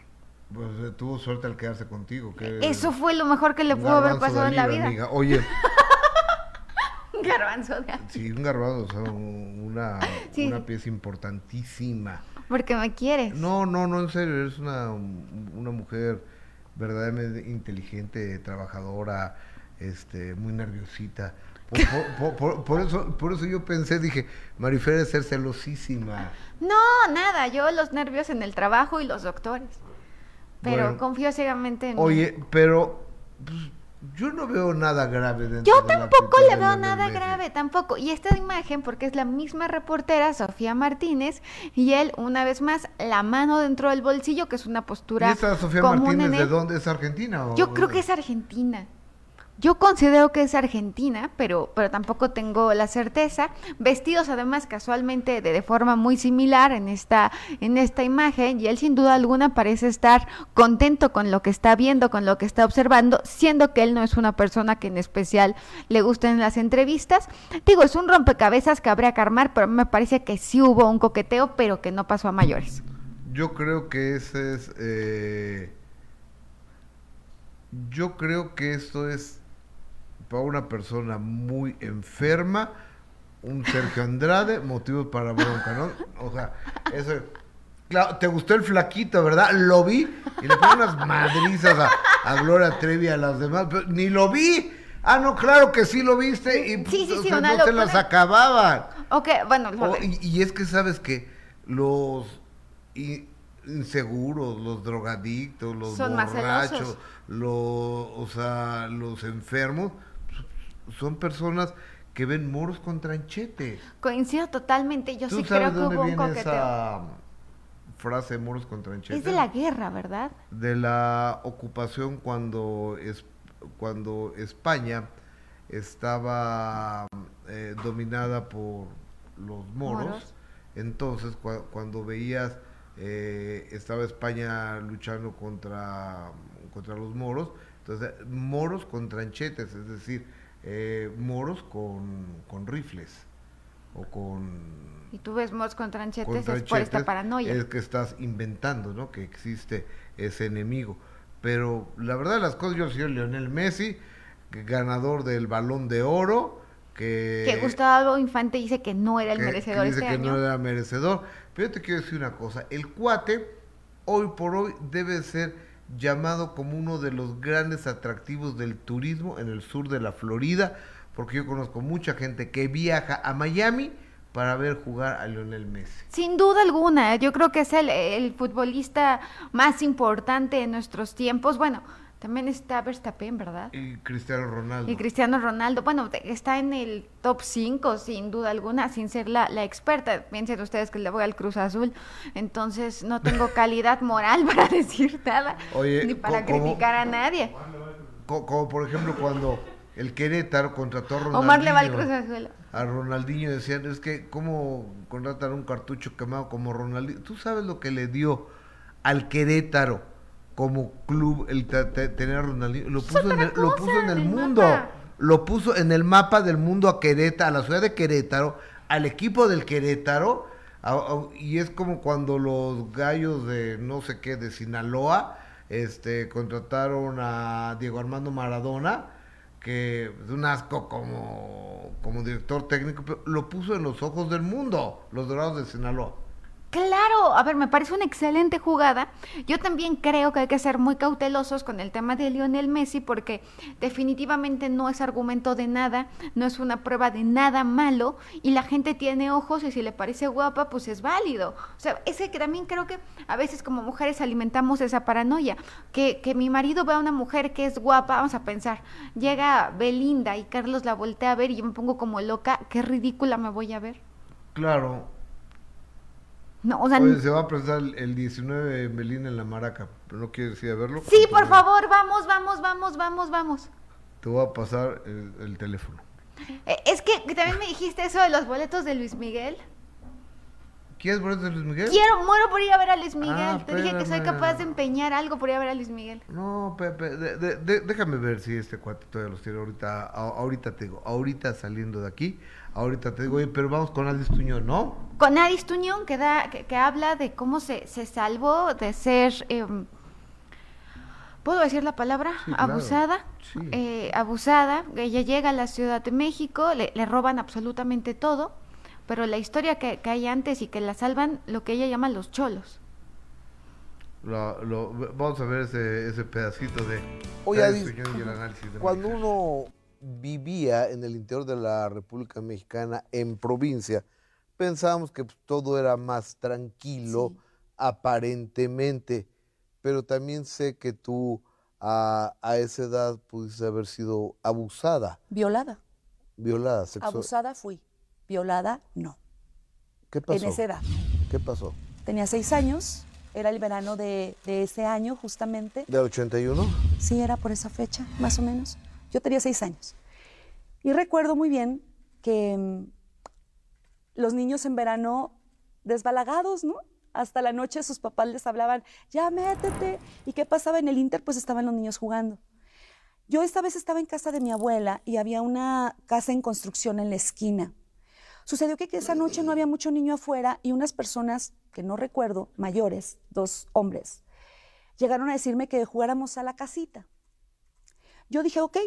pues eh, tuvo suerte al quedarse contigo. Que Eso fue lo mejor que le pudo haber pasado en la vida. amiga. Oye, Un garbanzo de sí, un garbanzo, o sea, un- una, Sí. una pieza importantísima. Porque me quieres. No, no, no, en serio, eres una, una mujer verdaderamente inteligente, trabajadora, este, muy nerviosita. Por, por- por- por- por eso, por eso yo pensé, dije, Marifer es ser celosísima. No, nada, yo los nervios en el trabajo y los doctores. Pero Bueno. confío ciegamente en Oye, pero pues, yo no veo nada grave dentro Yo de la tampoco le veo nada grave, tampoco. Y esta imagen, porque es la misma reportera, Sofía Martínez, y él, una vez más, la mano dentro del bolsillo, que es una ¿Y postura esa Sofía común Martínez de dónde es Argentina? o- Yo creo que es argentina. Yo considero que es argentina, pero, pero tampoco tengo la certeza. Vestidos además casualmente de, de forma muy similar en esta, en esta imagen, y él sin duda alguna parece estar contento con lo que está viendo, con lo que está observando, siendo que él no es una persona que en especial le gusten las entrevistas. Digo, es un rompecabezas que habría que armar, pero me parece que sí hubo un coqueteo, pero que no pasó a mayores. Yo creo que ese es. eh, yo creo que esto es para una persona muy enferma, un Sergio Andrade, motivos para bronca, ¿no? O sea, eso. Claro, te gustó el flaquito, ¿verdad? Lo vi y le pongo unas madrizas a, a Gloria Trevi y a las demás, pero ni lo vi. Ah, no, claro que sí lo viste y Sí, sí, o sí, sea, no se las acababan. Ok, bueno, y, y es que sabes que los inseguros, los drogadictos, los Son borrachos, los, o sea, los enfermos, son personas que ven moros con tranchete. coincido totalmente. Yo ¿Tú sí sabes creo que dónde hubo un viene coqueteo. esa frase moros con tranchete? Es de la guerra, ¿verdad? de la ocupación cuando es cuando España estaba eh, dominada por los moros, Moros. entonces cua- cuando veías eh, estaba España luchando contra contra los moros entonces moros con tranchetes es decir eh, moros con, con rifles o con Y tú ves mods con tranchetes, con es por esta paranoia. Es que estás inventando, ¿no? Que existe ese enemigo. Pero la verdad de las cosas, yo soy Lionel Messi, que ganador del Balón de Oro, que... que Gustavo Infante dice que no era el que- que merecedor dice este que año. no era merecedor. Pero yo te quiero decir una cosa, el cuate hoy por hoy debe ser llamado como uno de los grandes atractivos del turismo en el sur de la Florida, porque yo conozco mucha gente que viaja a Miami para ver jugar a Lionel Messi. Sin duda alguna, yo creo que es el, el futbolista más importante en nuestros tiempos. Bueno, también está Verstappen, ¿verdad? Y Cristiano Ronaldo. Y Cristiano Ronaldo, bueno, está en el top 5 sin duda alguna, sin ser la, la experta. Piensen ustedes que le voy al Cruz Azul, entonces no tengo calidad moral para decir nada, Oye, ni para criticar a nadie. Co- como por ejemplo cuando el Querétaro contrató a Ronaldinho. Omar le va al Cruz Azul. A Ronaldinho decían, es que cómo contratan un cartucho quemado como Ronaldinho. ¿Tú sabes lo que le dio al Querétaro como club el te- te- tener a Ronaldinho? Lo puso, en el, lo puso en el en el mundo. mapa. Lo puso en el mapa del mundo a Querétaro, a la ciudad de Querétaro, al equipo del Querétaro. a- a- y es como cuando los gallos de no sé qué, de Sinaloa, este, contrataron a Diego Armando Maradona, que es un asco como, como director técnico, pero lo puso en los ojos del mundo, los Dorados de Sinaloa. Claro, a ver, me parece una excelente jugada. Yo también creo que hay que ser muy cautelosos con el tema de Lionel Messi porque definitivamente no es argumento de nada, no es una prueba de nada malo y la gente tiene ojos y si le parece guapa, pues es válido. O sea, ese que también creo que a veces como mujeres alimentamos esa paranoia, que, que mi marido vea a una mujer que es guapa, vamos a pensar, llega Belinda y Carlos la voltea a ver y yo me pongo como loca, qué ridícula me voy a ver. Claro. No, o sea, Oye, se va a presentar el, el 19 en Belín en la Maraca, pero no quieres ir a verlo. Sí, por favor, vamos, vamos, vamos, vamos, vamos. Te voy a pasar el, el teléfono. Eh, es que también me dijiste eso de los boletos de Luis Miguel. ¿Quieres boletos de Luis Miguel? Quiero, muero por ir a ver a Luis Miguel. Ah, Te dije que soy capaz de empeñar algo por ir a ver a Luis Miguel. No, Pepe, de- de- de- déjame ver si este cuate todavía los tiene ahorita. a- ahorita te digo, ahorita saliendo de aquí, ahorita te digo, oye, pero vamos con Alice Tuñón, ¿no? Con Adis Tuñón, que, da, que, que habla de cómo se, se salvó de ser, em, ¿puedo decir la palabra? Sí, claro. Abusada. Sí. Eh, abusada. Ella llega a la Ciudad de México, le, le roban absolutamente todo, pero la historia que, que hay antes y que la salvan, lo que ella llama los cholos. Lo- lo- vamos a ver ese, ese pedacito de Oye, Adis, Tuñón y el análisis de cuando uno vivía en el interior de la República Mexicana, en provincia, pensábamos que pues, todo era más tranquilo, aparentemente, pero también sé que tú a, a esa edad pudiste haber sido abusada, Violada. violada, sexual. Abusada fui. Violada, no. ¿Qué pasó? En esa edad. ¿Qué pasó? Tenía seis años. Era el verano de, de ese año, justamente. ¿Del 81? Sí, era por esa fecha, más o menos. Yo tenía seis años. Y recuerdo muy bien que mm, los niños en verano desbalagados, ¿no? Hasta la noche sus papás les hablaban, ya métete. ¿Y qué pasaba en el Inter? Pues estaban los niños jugando. Yo esta vez estaba en casa de mi abuela y había una casa en construcción en la esquina. Sucedió que, que esa noche no había mucho niño afuera y unas personas, que no recuerdo, mayores, dos hombres, llegaron a decirme que jugáramos a la casita. Yo dije, ok,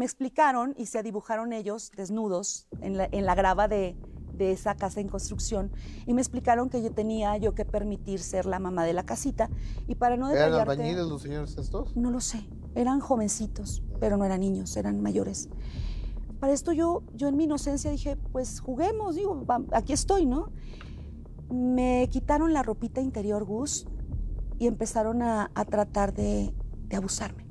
me explicaron y se dibujaron ellos desnudos en la, en la grava de, de esa casa en construcción y me explicaron que yo tenía yo que permitir ser la mamá de la casita y para no ¿Eran albañiles los señores estos? No lo sé, eran jovencitos, pero no eran niños, eran mayores. Para esto yo, yo en mi inocencia dije, pues juguemos, digo, aquí estoy, ¿no? Me quitaron la ropita interior, Gus, y empezaron a, a tratar de, de abusarme.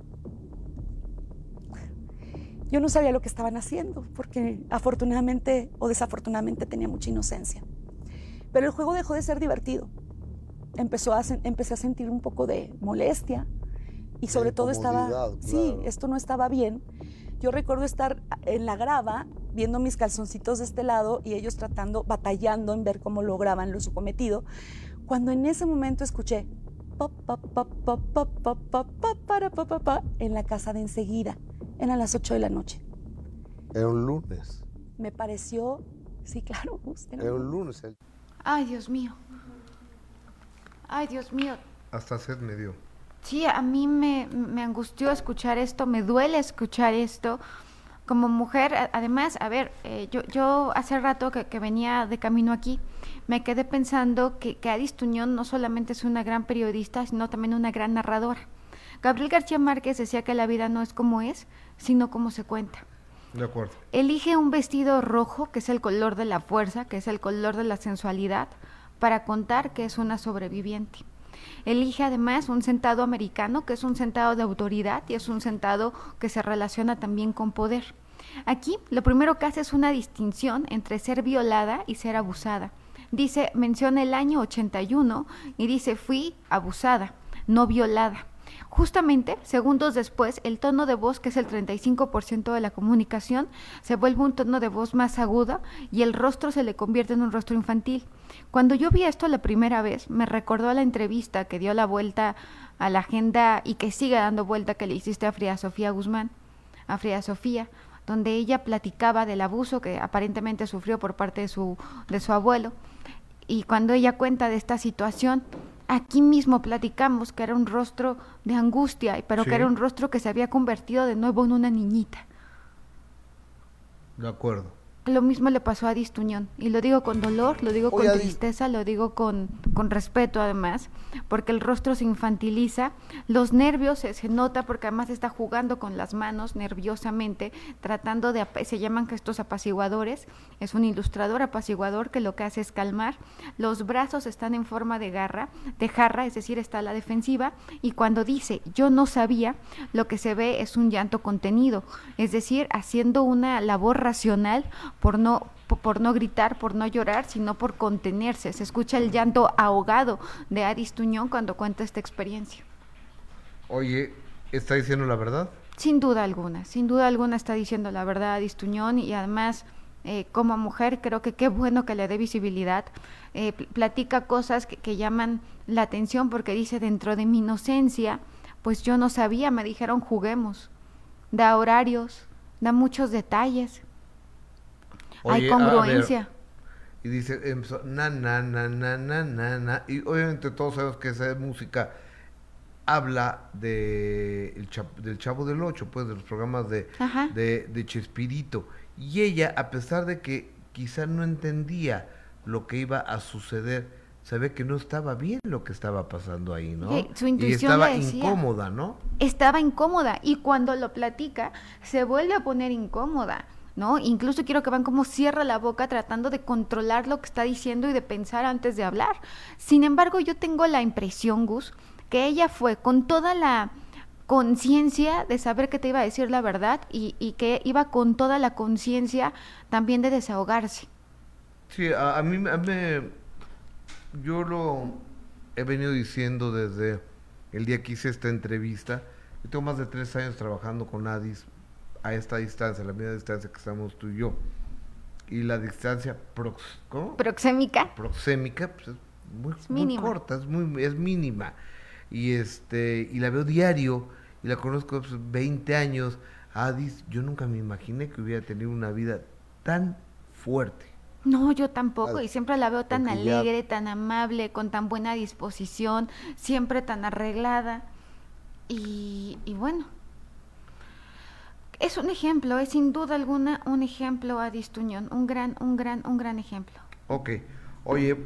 Yo no sabía lo que estaban haciendo, porque afortunadamente o desafortunadamente tenía mucha inocencia. Pero el juego dejó de ser divertido. Empezó a, empecé a sentir un poco de molestia y sobre todo estaba... Claro. Sí, esto no estaba bien. Yo recuerdo estar en la grava viendo mis calzoncitos de este lado y ellos tratando, batallando en ver cómo lograban lo su cometido, cuando en ese momento escuché en la casa de enseguida. Eran las 8 de la noche. Era un lunes. Me pareció, sí, claro, Gus, era Era un- un lunes. Ay, Dios mío. Ay, Dios mío. Hasta sed me dio. Sí, a mí me, me angustió escuchar esto, me duele escuchar esto. Como mujer, además, a ver, eh, yo, yo hace rato que, que venía de camino aquí, me quedé pensando que, que Adis Tuñón no solamente es una gran periodista, sino también una gran narradora. Gabriel García Márquez decía que la vida no es como es, sino como se cuenta. De acuerdo. Elige un vestido rojo, que es el color de la fuerza, que es el color de la sensualidad, para contar que es una sobreviviente. Elige además un sentado americano, que es un sentado de autoridad y es un sentado que se relaciona también con poder. Aquí lo primero que hace es una distinción entre ser violada y ser abusada. Dice, menciona el año 81 y dice, fui abusada, no violada. Justamente, segundos después, el tono de voz, que es el 35% de la comunicación, se vuelve un tono de voz más agudo y el rostro se le convierte en un rostro infantil. Cuando yo vi esto la primera vez, me recordó a la entrevista que dio la vuelta a la agenda y que sigue dando vuelta que le hiciste a Frida Sofía Guzmán, a Frida Sofía, donde ella platicaba del abuso que aparentemente sufrió por parte de su, de su abuelo. Y cuando ella cuenta de esta situación, aquí mismo platicamos que era un rostro de angustia, pero Sí. que era un rostro que se había convertido de nuevo en una niñita. De acuerdo. Lo mismo le pasó a Adis Tuñón. Y lo digo con dolor, lo digo Oye, con tristeza, lo digo con, con respeto además, porque el rostro se infantiliza, los nervios se, se nota porque además está jugando con las manos nerviosamente, tratando de, se llaman gestos apaciguadores, es un ilustrador apaciguador que lo que hace es calmar, los brazos están en forma de garra, de jarra, es decir, está a la defensiva, y cuando dice yo no sabía, lo que se ve es un llanto contenido, es decir, haciendo una labor racional por no po- por no gritar, por no llorar, sino por contenerse. Se escucha el llanto ahogado de Aris Tuñón cuando cuenta esta experiencia. Oye, ¿está diciendo la verdad? Sin duda alguna, sin duda alguna está diciendo la verdad Adis Tuñón y además eh, como mujer, creo que qué bueno que le dé visibilidad. Eh, platica cosas que, que, llaman la atención porque dice, dentro de mi inocencia, pues yo no sabía, me dijeron juguemos. Da horarios, da muchos detalles. Hay congruencia. y dice, na, na, na, na, na, na, na. Y obviamente todos sabemos que esa música habla de el del Chavo del Ocho, pues de los programas de, de, de Chespirito. Y ella, a pesar de que quizá no entendía lo que iba a suceder, sabía que no estaba bien lo que estaba pasando ahí, ¿no? Su intuición y estaba incómoda, ¿no? Estaba incómoda y cuando lo platica se vuelve a poner incómoda. ¿No? Incluso quiero que vean cómo cierra la boca tratando de controlar lo que está diciendo y de pensar antes de hablar. Sin embargo, yo tengo la impresión, Gus, que ella fue con toda la conciencia de saber que te iba a decir la verdad y, que iba con toda la conciencia también de desahogarse. Sí, a, mí, me, yo lo he venido diciendo desde el día que hice esta entrevista. Yo tengo más de tres años trabajando con Adis a esta distancia, la misma distancia que estamos tú y yo. Y la distancia prox, proxémica. Proxémica, pues es muy, corta, es, muy, es mínima. Y, este, y la veo diario y la conozco hace 20 años. Adis, yo nunca me imaginé que hubiera tenido una vida tan fuerte. No, yo tampoco, y siempre la veo tan alegre, tan amable, con tan buena disposición, siempre tan arreglada. Y, y, bueno, es un ejemplo, es sin duda alguna un ejemplo a Tuñón, un gran, un gran, un gran ejemplo. Ok, oye,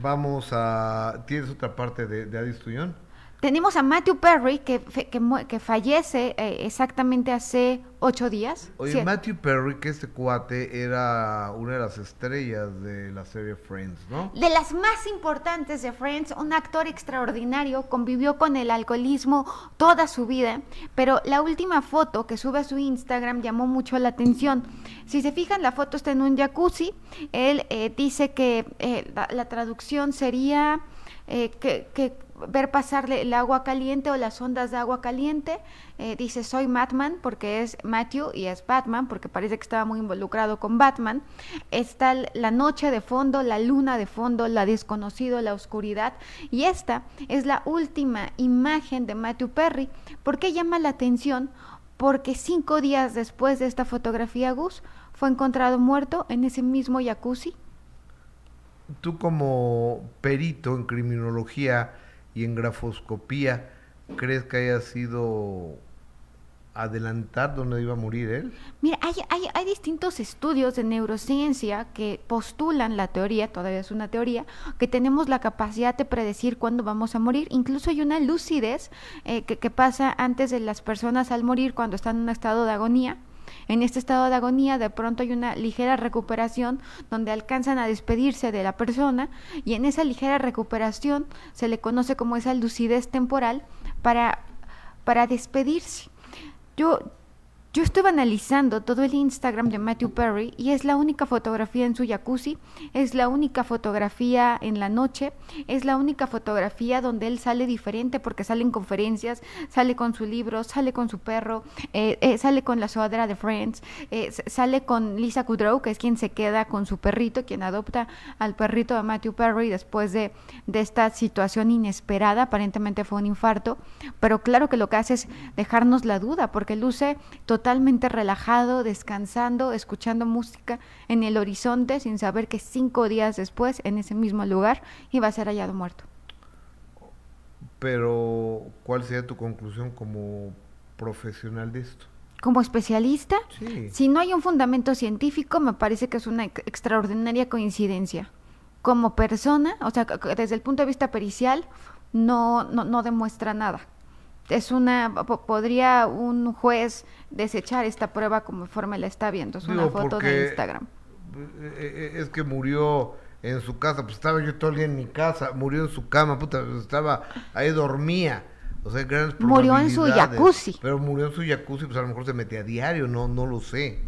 vamos a... ¿Tienes otra parte de, de Adis Tuñón? Tenemos a Matthew Perry, que, que, fallece eh, exactamente hace ocho días. Oye, Matthew Perry, que este cuate era una de las estrellas de la serie Friends, ¿no? De las más importantes de Friends, un actor extraordinario, convivió con el alcoholismo toda su vida, pero la última foto que sube a su Instagram llamó mucho la atención. Si se fijan, la foto está en un jacuzzi. Él eh, dice que eh, la, traducción sería que, que ver pasarle el agua caliente o las ondas de agua caliente. Eh, dice, soy Batman porque es Matthew y es Batman porque parece que estaba muy involucrado con Batman. Está la noche de fondo, la luna de fondo, la desconocido, la oscuridad. Y esta es la última imagen de Matthew Perry. ¿Por qué llama la atención? Porque cinco días después de esta fotografía, Gus fue encontrado muerto en ese mismo jacuzzi. Tú como perito en criminología, y en grafoscopía, ¿crees que haya sido adelantar dónde iba a morir él? Mira, hay, hay, distintos estudios de neurociencia que postulan la teoría, todavía es una teoría, que tenemos la capacidad de predecir cuándo vamos a morir. Incluso hay una lucidez eh, que pasa antes de las personas al morir cuando están en un estado de agonía en este estado de agonía de pronto hay una ligera recuperación donde alcanzan a despedirse de la persona y en esa ligera recuperación se le conoce como esa lucidez temporal para, para despedirse. Yo, yo estuve analizando todo el Instagram de Matthew Perry y es la única fotografía en su jacuzzi, es la única fotografía en la noche, es la única fotografía donde él sale diferente porque sale en conferencias, sale con su libro, sale con su perro, eh, eh, sale con la sudadera de Friends, eh, sale con Lisa Kudrow, que es quien se queda con su perrito, quien adopta al perrito de Matthew Perry después de, de esta situación inesperada, aparentemente fue un infarto, pero claro que lo que hace es dejarnos la duda porque luce totalmente relajado, descansando, escuchando música en el horizonte sin saber que cinco días después, en ese mismo lugar, iba a ser hallado muerto. Pero, ¿cuál sería tu conclusión como profesional de esto? Como especialista, si no hay un fundamento científico, me parece que es una extraordinaria coincidencia. Como persona, o sea, desde el punto de vista pericial, no, no, no demuestra nada es una podría un juez desechar esta prueba como forma la está viendo. Es una foto de Instagram. eh, eh, es que murió en su casa pues estaba yo todo el día en mi casa murió en su cama puta estaba ahí dormía. O sea grandes murió en su jacuzzi. Pero murió en su jacuzzi pues a lo mejor se metía a diario no no lo sé.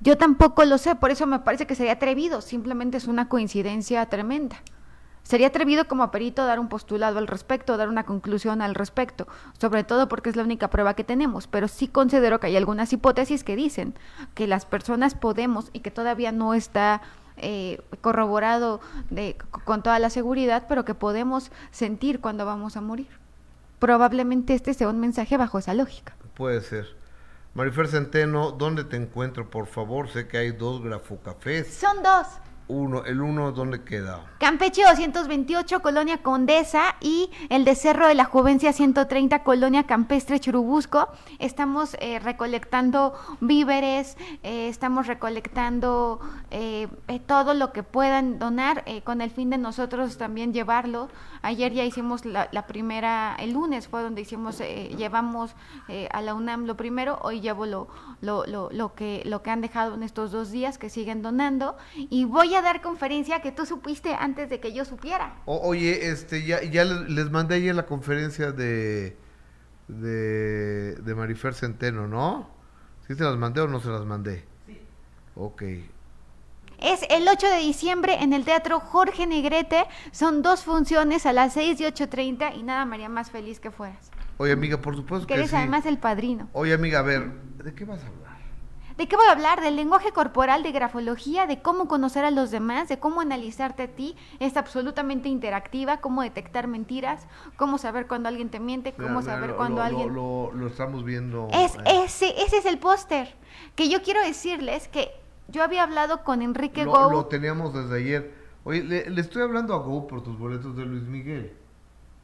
Yo tampoco lo sé por eso me parece que sería atrevido simplemente es una coincidencia tremenda Sería atrevido como perito dar un postulado al respecto, dar una conclusión al respecto, sobre todo porque es la única prueba que tenemos, pero sí considero que hay algunas hipótesis que dicen que las personas podemos y que todavía no está eh, corroborado de, con toda la seguridad, pero que podemos sentir cuando vamos a morir. Probablemente este sea un mensaje bajo esa lógica. Puede ser. Marifer Centeno, ¿dónde te encuentro, por favor? Sé que hay dos grafocafés. Son dos. Uno, el uno, ¿dónde queda? Campeche 228, Colonia Condesa, y el de Cerro de la Juvencia 130, Colonia Campestre Churubusco. Estamos eh, recolectando víveres, eh, estamos recolectando eh, todo lo que puedan donar con el fin de nosotros también llevarlo. Ayer ya hicimos la, primera, el lunes fue donde hicimos, llevamos a la UNAM lo primero, hoy llevo lo, lo, lo, lo, que, lo que han dejado en estos dos días que siguen donando y voy a dar conferencia que tú supiste antes de que yo supiera. oye, este, ya, ya les mandé ayer la conferencia de, de, de Marifer Centeno, ¿no? ¿Sí se las mandé o no se las mandé? Sí. Ok. Es el 8 de diciembre en el Teatro Jorge Negrete. Son dos funciones a las 6 y 8.30 y nada María más feliz que fueras. Oye, amiga, por supuesto que, que eres además el padrino. Oye, amiga, a ver, ¿de qué vas a hablar? ¿De qué voy a hablar? Del lenguaje corporal, de grafología, de cómo conocer a los demás, de cómo analizarte a ti. Es absolutamente interactiva, cómo detectar mentiras, cómo saber cuando alguien te miente, cómo saber cuando alguien... Lo, estamos viendo. Es, ese, ese es el póster. Que yo quiero decirles que yo había hablado con Enrique Go. Lo teníamos desde ayer. Oye, le, le, estoy hablando a Go por tus boletos de Luis Miguel.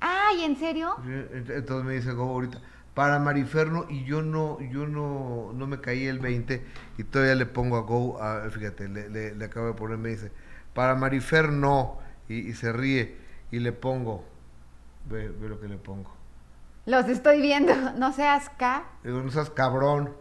Ay, ¿en serio? Entonces me dice Go ahorita para Mariferno y yo no yo no, no me caí el 20 y todavía le pongo a Go, fíjate, le, le, acabo de poner, me dice, para Mariferno y, y, se ríe y le pongo, ve, ve, lo que le pongo. Los estoy viendo, no seas K. Digo, no seas cabrón.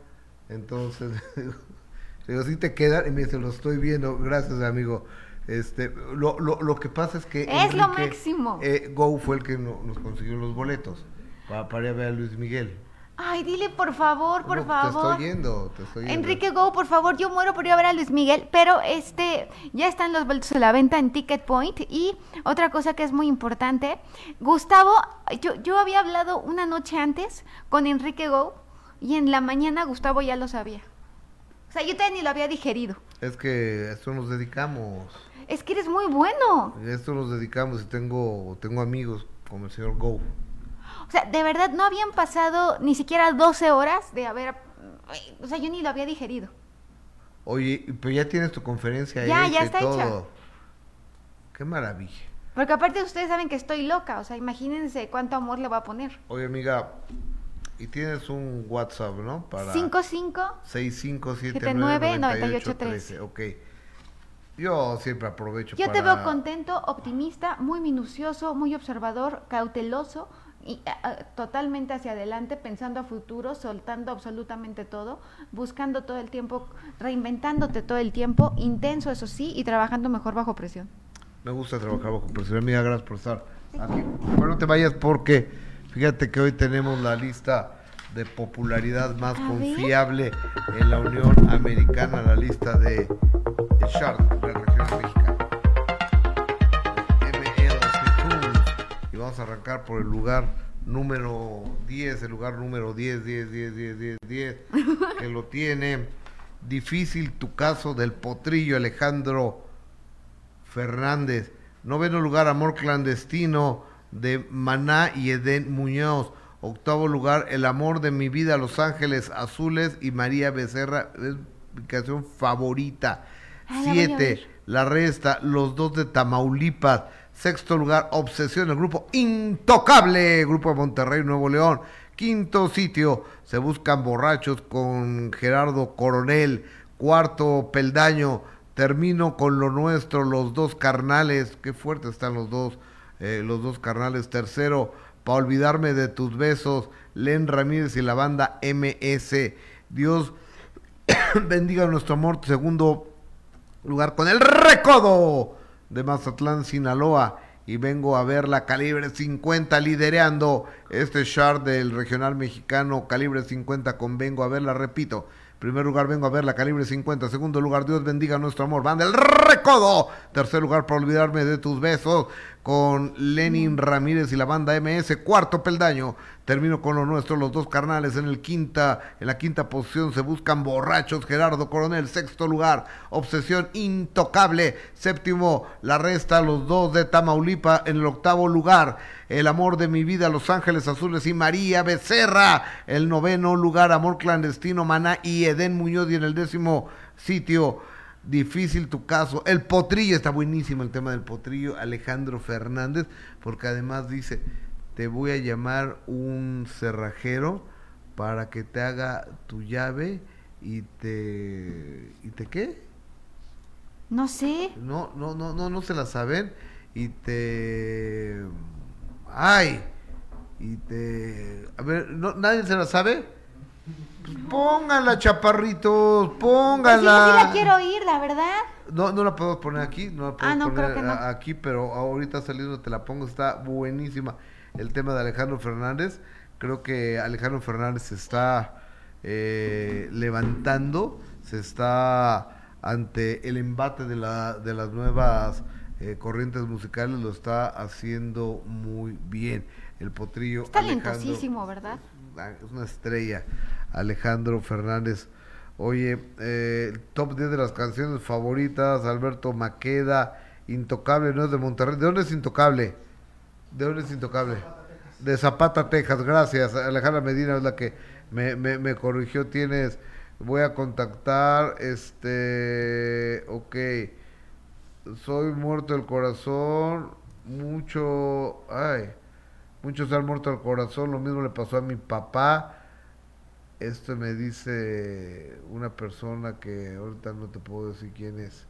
Entonces, digo, sí te quedan y me dice, lo estoy viendo, gracias amigo. Este, lo, lo, lo que pasa es que... Es lo máximo. Eh, Go fue el que nos consiguió los boletos. Para, ir a ver a Luis Miguel. Ay, dile por favor, por favor. Te estoy yendo, te estoy yendo. Enrique Go, por favor, yo muero por ir a ver a Luis Miguel, pero este ya están los boletos a la venta en Ticket Point y otra cosa que es muy importante, Gustavo, yo, yo había hablado una noche antes con Enrique Go y en la mañana Gustavo ya lo sabía. O sea, yo todavía ni lo había digerido. Es que a esto nos dedicamos. Es que eres muy bueno. A esto nos dedicamos y tengo tengo amigos como el señor Go. O sea, de verdad no habían pasado ni siquiera 12 horas de haber... O sea, yo ni lo había digerido. Oye, pero ya tienes tu conferencia ya, ya está todo. Hecha. Qué maravilla. Porque aparte ustedes saben que estoy loca, o sea, imagínense cuánto amor le voy a poner. Oye, amiga, y tienes un WhatsApp, ¿no? Para 55 6579 9813. Ok. Yo siempre aprovecho Yo te veo contento, optimista, muy minucioso, muy observador, cauteloso, y, totalmente hacia adelante, pensando a futuro, soltando absolutamente todo, buscando todo el tiempo, reinventándote todo el tiempo, intenso eso sí, y trabajando mejor bajo presión. Me gusta trabajar bajo presión. Amiga, gracias por estar aquí. Bueno, no te vayas porque fíjate que hoy tenemos la lista de popularidad más confiable en la Unión Americana, la lista de Sharp de la región mexicana. Vamos a arrancar por el lugar número 10, el lugar número 10, 10, 10, 10, 10, 10, que lo tiene. Difícil tu caso del potrillo Alejandro Fernández. Noveno lugar, Amor Clandestino de Maná y Edén Muñoz. Octavo lugar, El Amor de mi vida, Los Ángeles Azules y María Becerra, es mi canción favorita. Siete, La Resta, Los Dos de Tamaulipas. Sexto lugar, Obsesión, el grupo Intocable, grupo de Monterrey, Nuevo León. Quinto sitio, Se Buscan Borrachos con Gerardo Coronel. Cuarto, Peldaño, Termino con lo nuestro, los dos carnales. Qué fuertes están los dos, eh, los dos carnales. Tercero, para olvidarme de tus besos, Len Ramírez y la banda MS. Dios bendiga nuestro amor. Segundo lugar con el Recodo de Mazatlán, Sinaloa. Y vengo a ver la calibre 50 lidereando este chart del regional mexicano calibre 50 con vengo a verla, repito. Primer lugar vengo a ver la calibre 50. Segundo lugar, Dios bendiga nuestro amor. Van del recodo. Tercer lugar, para olvidarme de tus besos. Con Lenin Ramírez y la banda MS. Cuarto peldaño, termino con lo nuestro, los dos carnales en el quinta, en la quinta posición se buscan borrachos, Gerardo Coronel, sexto lugar, Obsesión Intocable, séptimo, la resta, los dos de Tamaulipa en el octavo lugar, El amor de mi vida, Los Ángeles Azules y María Becerra, el noveno lugar, Amor Clandestino, Maná y Edén Muñoz y en el décimo sitio, difícil tu caso. El potrillo, está buenísimo el tema del potrillo, Alejandro Fernández, porque además dice, te voy a llamar un cerrajero para que te haga tu llave y te... ¿Y te qué? No sé. No, no, no, no, no se la saben. Y te... ¡Ay! Y te... A ver, ¿no, ¿nadie se la sabe? Pues póngala, chaparritos, póngala. Pues sí, sí la quiero oír, la verdad. No, no la podemos poner aquí, no la podemos Ah, no, poner creo que no. aquí, pero ahorita saliendo te la pongo, está buenísima. El tema de Alejandro Fernández, creo que Alejandro Fernández se está eh, levantando, se está ante el embate de, la, de las nuevas eh, corrientes musicales, lo está haciendo muy bien. El potrillo Es Alejandro- talentosísimo, ¿verdad? Ah, es una estrella, Alejandro Fernández. Oye, eh, el top 10 de las canciones favoritas, Alberto Maqueda, Intocable, no es de Monterrey. ¿De dónde es Intocable? ¿De dónde es Intocable? De Zapata, Texas, gracias. Alejandra Medina es la que me, me, me corrigió. Tienes, voy a contactar, este, ok. Soy muerto del corazón, mucho, ay, muchos han muerto del corazón, lo mismo le pasó a mi papá. Esto me dice una persona que ahorita no te puedo decir quién es.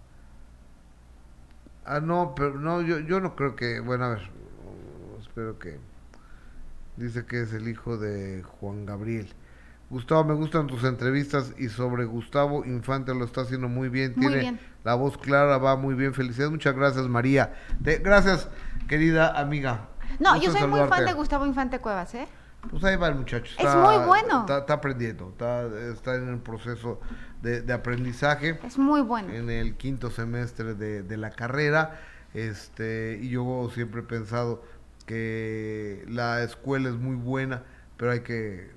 Ah, no, pero no, yo, yo no creo que, bueno, a ver, espero que... Dice que es el hijo de Juan Gabriel. Gustavo, me gustan tus entrevistas y sobre Gustavo Infante lo está haciendo muy bien. Muy Tiene bien. la voz clara, va muy bien. Felicidades, muchas gracias María. Te- gracias, querida amiga. No, Gusto yo soy muy fan de Gustavo Infante Cuevas, ¿eh? Pues ahí va el muchacho. Es muy bueno. Está, está aprendiendo, está, está en el proceso de, de aprendizaje. Es muy bueno. En el quinto semestre de, de la carrera. Este, y yo siempre he pensado que la escuela es muy buena, pero hay que,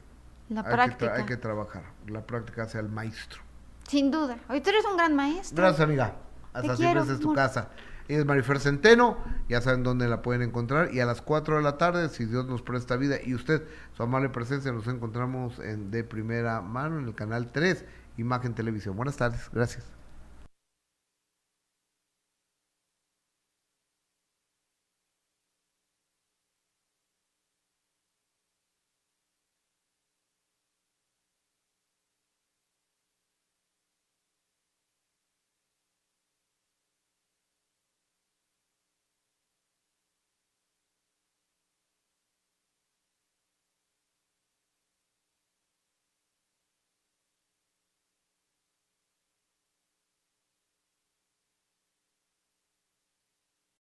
La hay que, hay trabajar. La práctica hace al maestro. Sin duda. Hoy tú eres un gran maestro. Gracias, amiga. Hasta Te siempre quiero, es tu amor. casa. Ella es Marifer Centeno, ya saben dónde la pueden encontrar. Y a las 4 de la tarde, si Dios nos presta vida y usted, su amable presencia, nos encontramos en de primera mano en el canal 3, Imagen Televisión. Buenas tardes, gracias.